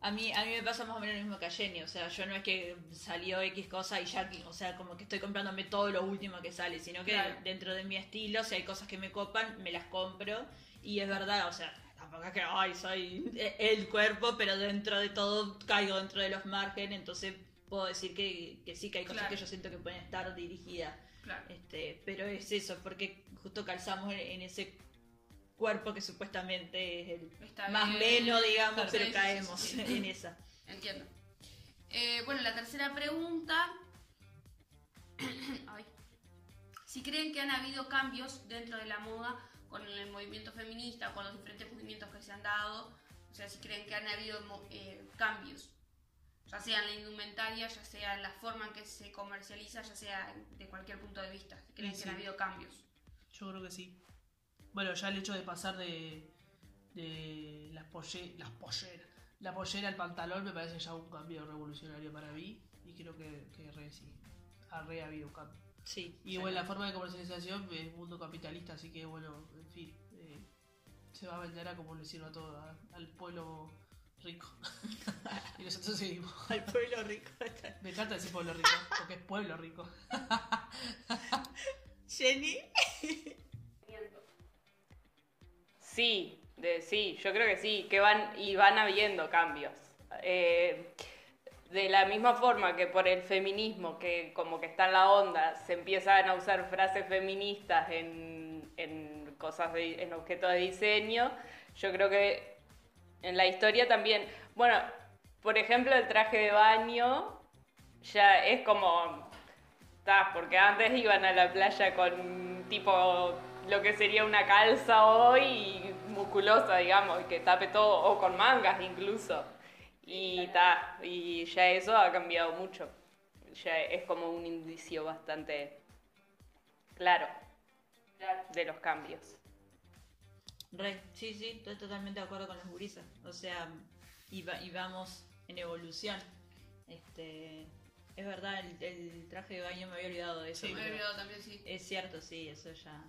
A mí, a mí me pasa más o menos lo mismo que a Jenny, o sea, yo no es que salió X cosa y ya, o sea, como que estoy comprándome todo lo último que sale, sino que Claro. dentro de mi estilo, si hay cosas que me copan, me las compro y es verdad, o sea, tampoco es que, ay, soy el cuerpo, pero dentro de todo caigo dentro de los márgenes, entonces puedo decir que, que sí, que hay cosas Claro. que yo siento que pueden estar dirigidas, Claro. este, pero es eso, porque justo calzamos en, en ese cuerpo que supuestamente es el Está más bien. menos, digamos, Claro, pero sí, caemos sí, sí. en esa. Entiendo. Eh, bueno, la tercera pregunta. Ay. Si creen que han habido cambios dentro de la moda con el movimiento feminista, con los diferentes movimientos que se han dado, o sea, si creen que han habido mo- eh, cambios, ya sea en la indumentaria, ya sea en la forma en que se comercializa, ya sea de cualquier punto de vista, si creen Sí, que han habido cambios. Yo creo que sí. Bueno, ya el hecho de pasar de, de las, polle- las polleras, la pollera al pantalón me parece ya un cambio revolucionario para mí y creo que, que re sí, ha re habido un cambio. Sí. Y bueno, la forma de comercialización es mundo capitalista, así que bueno, en fin, eh, se va a vender a como le sirva todo a- al pueblo rico. y nosotros seguimos. Al pueblo rico. Me encanta decir pueblo rico, porque es pueblo rico. Jenny. Sí, sí, yo creo que sí, que van y van habiendo cambios. Eh, de la misma forma que por el feminismo, que como que está en la onda, se empiezan a usar frases feministas en, en cosas, de, en objetos de diseño, yo creo que en la historia también, bueno, por ejemplo, el traje de baño ya es como, porque antes iban a la playa con tipo lo que sería una calza hoy musculosa, digamos, y que tape todo, o con mangas incluso. Y ta, y ya eso ha cambiado mucho. Ya es como un indicio bastante claro de los cambios. Re, sí, sí, estoy totalmente de acuerdo con las gurisas. O sea, y, va- y vamos en evolución. Este, es verdad, el, el traje de baño me había olvidado de eso. Sí, Me he olvidado también, sí. Es cierto, sí, eso ya.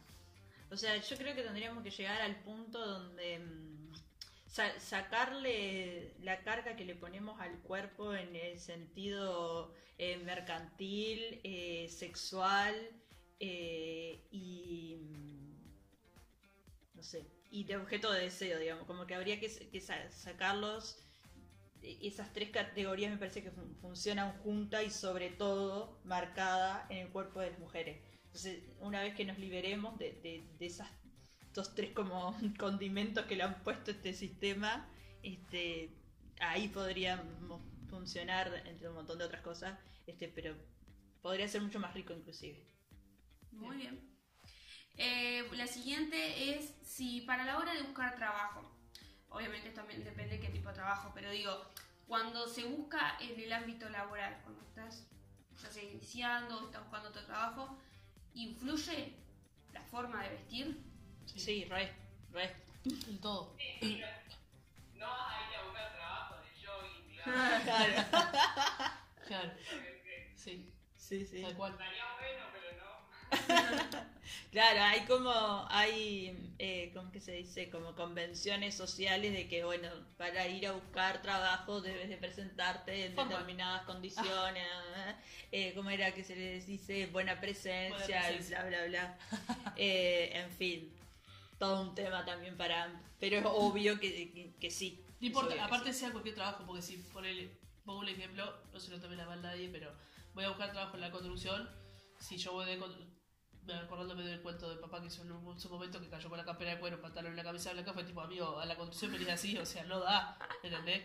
O sea, yo creo que tendríamos que llegar al punto donde mm, sa- sacarle la carga que le ponemos al cuerpo en el sentido eh, mercantil, eh, sexual eh, y mm, no sé, y de objeto de deseo, digamos, como que habría que, que sa- sacarlos. e- Esas tres categorías me parece que fun- funcionan juntas y sobre todo marcada en el cuerpo de las mujeres. Entonces, una vez que nos liberemos de, de, de tres como condimentos que le han puesto este sistema, este, ahí podríamos funcionar entre un montón de otras cosas, este, pero podría ser mucho más rico inclusive. Muy bien. Eh, la siguiente es si para la hora de buscar trabajo, obviamente también depende de qué tipo de trabajo, pero digo, cuando se busca en el ámbito laboral, cuando estás sea iniciando estás buscando otro trabajo, ¿influye la forma de vestir? Sí, re, re. En todo. No vas a ir a buscar trabajo de jogging, digamos. Claro. Claro. Sí, Sí, sí. tal cual. Estaría bueno, pero no. Claro, hay como, hay, eh, ¿cómo que se dice? Como convenciones sociales de que, bueno, para ir a buscar trabajo debes de presentarte en determinadas condiciones, eh, ¿cómo era que se les dice? Buena presencia, Buena presencia. bla, bla, bla. Eh, en fin, todo un tema también para, pero es obvio que, que, que sí. No importa, aparte sí. sea cualquier trabajo, porque si por el, pongo un ejemplo, no se lo tome la mal nadie, pero voy a buscar trabajo en la construcción. Si yo voy de. Me acordándome del cuento de papá que hizo en un, su momento que cayó con la campera de cuero, pantalón y la camisa blanca, fue tipo, amigo, a la construcción venís así, o sea, no da, ¿entendés?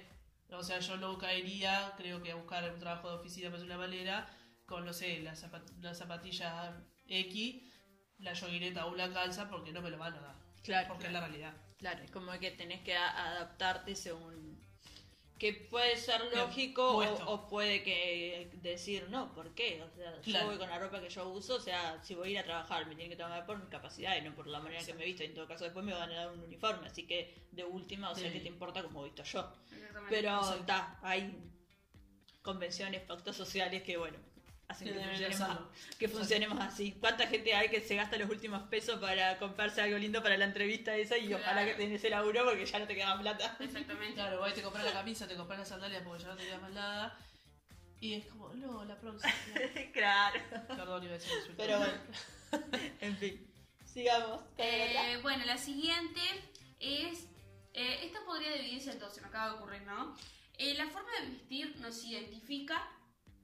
O sea, yo no caería, creo que a buscar un trabajo de oficina de una manera, con, no sé, la, zapat- la zapatilla X, la yoguineta o la calza, porque no me lo van a dar. Claro, Porque es la realidad. Claro, es como que tenés que adaptarte según... Que puede ser lógico o, o puede que decir no, ¿por qué? O sea, Claro. yo voy con la ropa que yo uso, o sea, si voy a ir a trabajar me tienen que tomar por mi capacidad y no por la manera que me he visto. En todo caso, después me van a dar un uniforme, así que de última, o sea. ¿qué te importa cómo he visto yo? Pero está, hay convenciones, pactos sociales que, bueno, hacen Que que, que funcionemos así. ¿Cuánta gente hay que se gasta los últimos pesos para comprarse algo lindo para la entrevista esa y Claro. ojalá que tenés ese laburo porque ya no te queda plata? Exactamente. Claro, vos te compras la camisa, te compras las sandalias porque ya no te queda más nada. Y es como, no, la próxima. claro. Perdón, iba a decir. Pero bueno, en fin, sigamos. Eh, bueno, la siguiente es. eh, esta podría dividirse en dos, se me acaba de ocurrir, ¿no? Eh, la forma de vestir nos identifica,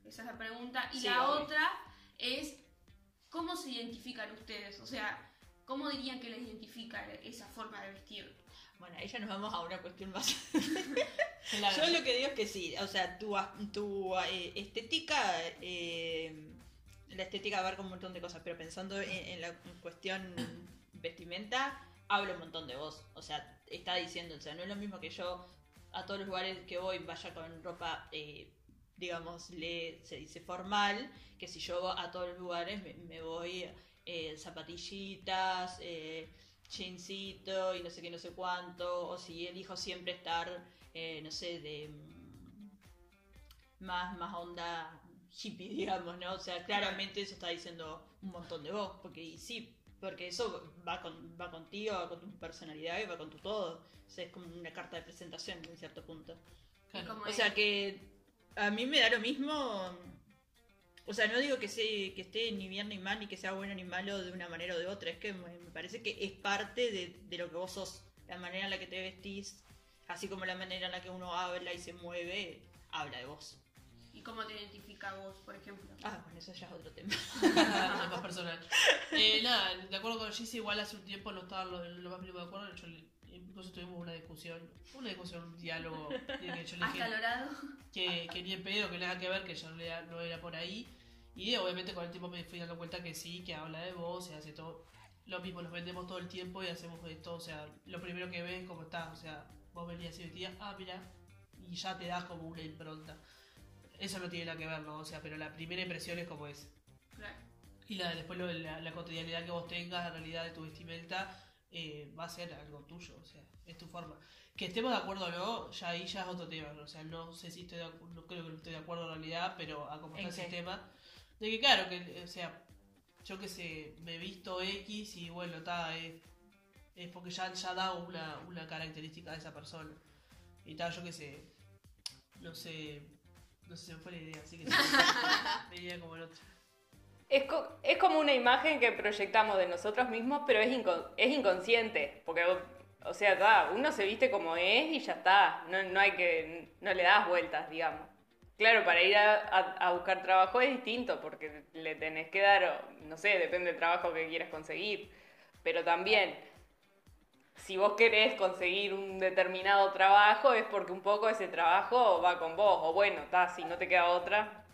esa es la pregunta, y Sí, la obvio. otra es cómo se identifican ustedes, o sea, cómo dirían que les identifica esa forma de vestir. Bueno, ahí ya nos vamos a una cuestión más. Claro. Yo lo que digo es que sí, o sea, tu, tu eh, estética, eh, la estética abarca un montón de cosas, pero pensando en, en la cuestión vestimenta, habla un montón de vos. O sea, está diciendo, o sea, no es lo mismo que yo a todos los lugares que voy vaya con ropa, eh, digamos, le, se dice formal, que si yo a todos los lugares me, me voy eh, zapatillitas, eh, jeansito y no sé qué, no sé cuánto, o si elijo siempre estar, eh, no sé, de mm, más, más onda hippie, digamos, ¿no? O sea, claramente eso está diciendo un montón de vos, porque y sí, porque eso va, con, va contigo, va con tu personalidad y va con tu todo. O sea, es como una carta de presentación en cierto punto. Claro. O sea que a mí me da lo mismo. O sea, no digo que, sea, que esté ni bien ni mal, ni que sea bueno ni malo de una manera o de otra. Es que me, me parece que es parte de, de lo que vos sos. La manera en la que te vestís, así como la manera en la que uno habla y se mueve, habla de vos. ¿Y cómo te identifica vos, por ejemplo? Ah, bueno, eso ya es otro tema. más personal. Eh, nada, de acuerdo con Gise, igual hace un tiempo no estaba lo, lo más mínimo de acuerdo. Yo, le- incluso tuvimos una discusión, una discusión, un diálogo. de que yo le dije que, que ni en pedo, que nada que ver, que yo no era, no era por ahí. Y obviamente con el tiempo me fui dando cuenta que sí, que habla de vos, se hace todo. Lo mismo, nos vendemos todo el tiempo y hacemos esto. O sea, lo primero que ves, cómo está. O sea, vos venías y vestías, ah, mira, y ya te das como una impronta. Eso no tiene nada que ver, ¿no? O sea, pero la primera impresión es como es. Claro. Y la, después lo la, la cotidianidad que vos tengas, la realidad de tu vestimenta, eh, va a ser algo tuyo, o sea, es tu forma. Que estemos de acuerdo o no, ya ahí ya es otro tema, ¿no? o sea, no sé si estoy de acu- no creo que no estoy de acuerdo en realidad, pero a cómo ¿En está el sistema, de que claro, que, o sea, yo que sé, me he visto X y bueno, está, es, es porque ya, ya da una, una característica de esa persona. Y tal, yo que sé, no sé, no sé, se me fue la idea, así que me iría como el otro. Es, es como una imagen que proyectamos de nosotros mismos, pero es, es inconsciente. Porque, o sea, ta, uno se viste como es y ya está. No, no hay que. No le das vueltas, digamos. Claro, para ir a, a- buscar trabajo es distinto, porque le tenés que dar, no sé, depende del trabajo que quieras conseguir. Pero también, si vos querés conseguir un determinado trabajo, es porque un poco ese trabajo va con vos. O bueno, ta, si no te queda otra,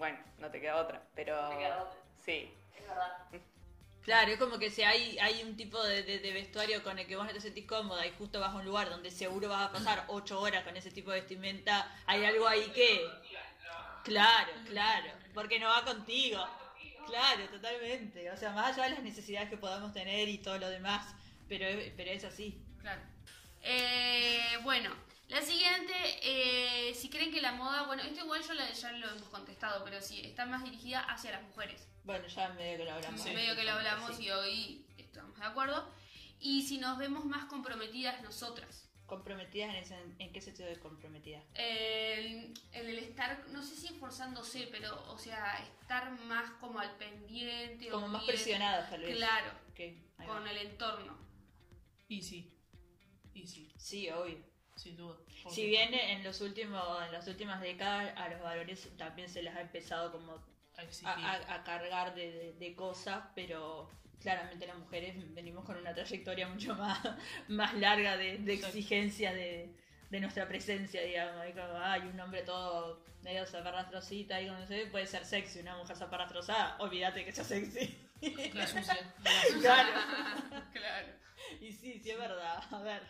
bueno, no te queda otra. Pero. te queda otra. Sí. Es verdad. Claro, es como que si hay, hay un tipo de, de- de vestuario con el que vos no te sentís cómoda y justo vas a un lugar donde seguro vas a pasar ocho horas con ese tipo de vestimenta, hay algo ahí que... Claro, claro, porque no va contigo. Claro, totalmente. O sea, más allá de las necesidades que podamos tener y todo lo demás, pero, es- pero es así. Claro. Eh, bueno, la siguiente, eh, si creen que la moda, bueno, esto igual yo la- ya lo hemos contestado, pero sí, está más dirigida hacia las mujeres. Bueno, ya medio que lo hablamos. Sí. Medio que lo hablamos Sí. y hoy estamos de acuerdo. Y si nos vemos más comprometidas nosotras. ¿Comprometidas en, ese- en qué sentido de comprometida? En, en el estar, no sé si esforzándose, pero, o sea, estar más como al pendiente. o Como más bien- presionadas tal vez. Claro, con el entorno. Y sí, y sí. Sí, obvio. Sin duda. Porque- Si bien en los últimos, en las últimas décadas a los valores también se les ha empezado como a cargar de, de- de cosas, pero claramente las mujeres venimos con una trayectoria mucho más, más larga de, de exigencia de, de nuestra presencia, digamos. Hay como, un hombre todo medio zaparrastrosita y como no sé, puede ser sexy, una mujer zaparrastrosada, olvídate que sea sexy. Claro. claro. Y sí, sí es verdad. A ver.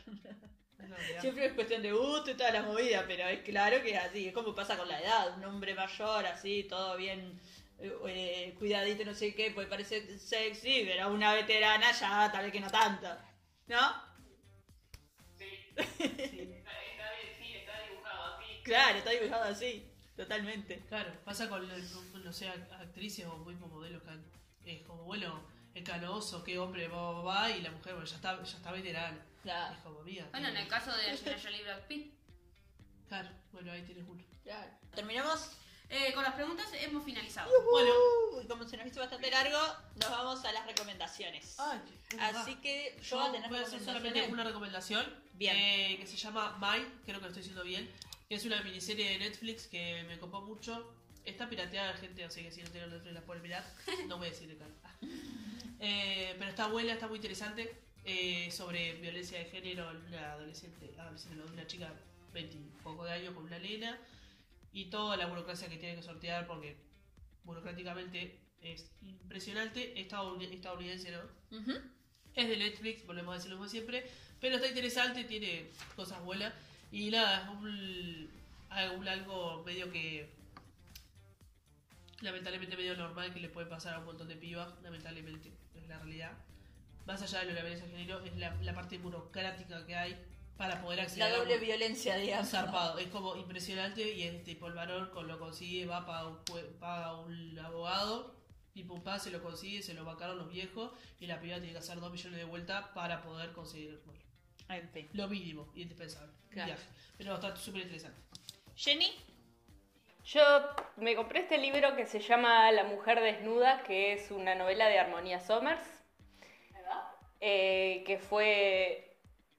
Siempre es cuestión de gusto y toda la movida, pero es claro que es así, es como pasa con la edad, un hombre mayor, así, todo bien eh, eh, cuidadito, no sé qué, puede parecer sexy, pero una veterana ya tal vez que no tanto, ¿no? Sí. Está, está bien, sí, está dibujado así. Claro, está dibujado así, totalmente. Claro, pasa con, el- no sé, actrices o mismo modelos que es como, bueno, es canoso, qué hombre, va, va, va, y la mujer, bueno, ya está, ya está veterana. Claro, Es como, mía. Bueno, en el caso de Angelina Jolie y Brad Pitt. Claro, bueno, ahí tienes uno. claro. ¿Terminamos? Eh, con las preguntas hemos finalizado. Bueno. Como se nos hizo bastante largo, nos vamos a las recomendaciones. Ay. Así que yo Yo voy a tener voy a hacer solamente una recomendación Bien. eh, que se llama My, creo que lo estoy diciendo bien, que es una miniserie de Netflix que me copó mucho. Está pirateada, gente, así que si no tienen Netflix la pueden mirar. No voy a decir de cara. Eh, pero está buena, está muy interesante. Eh, sobre violencia de género en una adolescente, adolescente, no, una chica 20 y poco de años con una nena y toda la burocracia que tiene que sortear porque burocráticamente es impresionante. Estadoun- estadounidense, ¿no? Es de Netflix, volvemos a decirlo como siempre, pero está interesante, tiene cosas buenas y nada, es un, algo, algo medio que lamentablemente medio normal que le puede pasar a un montón de pibas, lamentablemente, es la realidad. Más allá de lo de la violencia de género, es la, la parte burocrática que hay para poder acceder La a doble un- violencia, digamos. zarpado. Es como impresionante y es tipo el varón con lo consigue, va paga un, jue- paga un abogado y pum pam, se lo consigue, se lo bancaron los viejos y la piba tiene que hacer dos millones de vueltas para poder conseguir En fin. lo mínimo, indispensable. Claro. Viaje. Pero está súper interesante. Jenny, Yo me compré este libro que se llama La mujer desnuda, que es una novela de Armonía Somers, eh, que fue,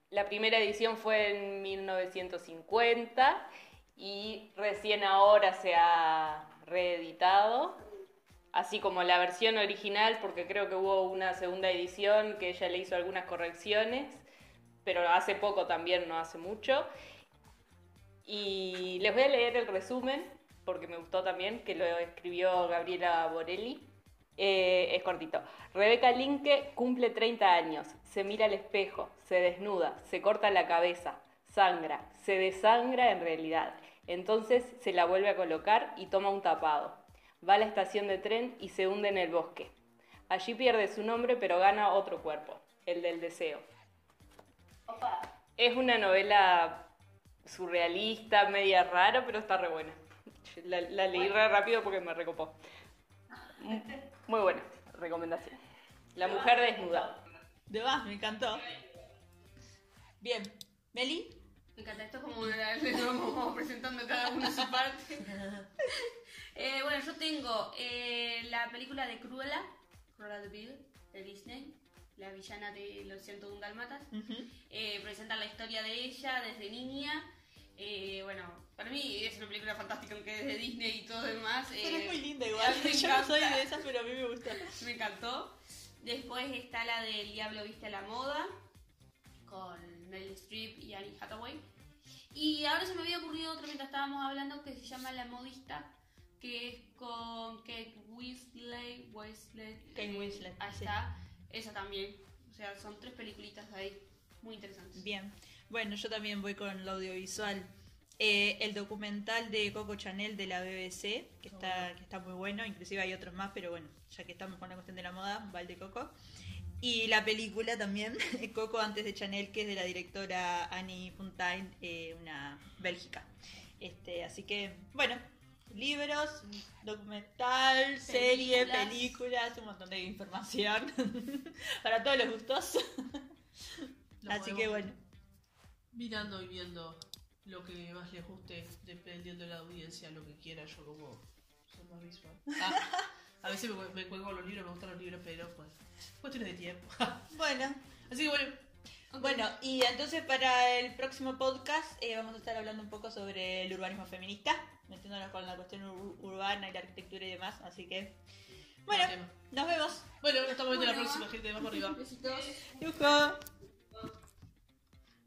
la primera edición fue en 1950 y recién ahora se ha reeditado, así como la versión original, porque creo que hubo una segunda edición que ella le hizo algunas correcciones, pero hace poco también, no hace mucho. Y les voy a leer el resumen, porque me gustó también, que lo escribió Gabriela Borelli. Eh, es cortito. Rebeca Linke cumple 30 años, se mira al espejo, se desnuda, se corta la cabeza, sangra, se desangra en realidad. Entonces se la vuelve a colocar y toma un tapado. Va a la estación de tren y se hunde en el bosque. Allí pierde su nombre pero gana otro cuerpo, el del deseo. Es una novela surrealista, media rara, pero está re buena. La, la leí re rápido porque me recopó. Muy buena recomendación. La mujer desnuda. de más, me encantó. Bien. Meli, Me encanta esto es como vamos presentando cada uno su parte. Eh, bueno, yo tengo eh, la película de Cruella, Cruella de Vil, de Disney, la villana de los 101 Dálmatas. Eh, presenta la historia de ella desde niña. Eh, bueno, para mí es una película fantástica, aunque es de Disney y todo demás. pero eh, es muy linda igual. me Yo no soy de esas, pero a mí me gusta. Me encantó. Después está la del Diablo Viste a la Moda, con Meryl Streep y Annie Hathaway. Y ahora se me había ocurrido otra mientras estábamos hablando que se llama La Modista, que es con Kate Winslet. Winslet Kate eh, Winslet, Ahí sí. está. Esa también. O sea, son tres peliculitas ahí muy interesantes. Bien. Bueno, yo también voy con lo audiovisual. Eh, el documental de Coco Chanel de la BBC, que está, que está muy bueno, inclusive hay otros más, pero bueno, ya que estamos con la cuestión de la moda, va el de Coco. Y la película también, Coco antes de Chanel, que es de la directora Annie Fontaine, eh, una bélgica. Este, así que, bueno, libros, documental, serie, Películas. un montón de información para todos los gustos. Lo Así que bueno. Mirando y viendo lo que más les guste, dependiendo de la audiencia, lo que quiera, yo como soy más visual. Ah, a veces me, me cuelgo los libros, me gustan los libros, pero pues, cuestiones de tiempo. Bueno, Así que bueno. Bueno, y entonces para el próximo podcast eh, vamos a estar hablando un poco sobre el urbanismo feminista, metiéndonos con la cuestión ur- urbana y la arquitectura y demás. Así que, bueno, nos vemos. Bueno, nos estamos viendo la Bueno. próxima, gente. Vamos arriba. Besitos. Yujo.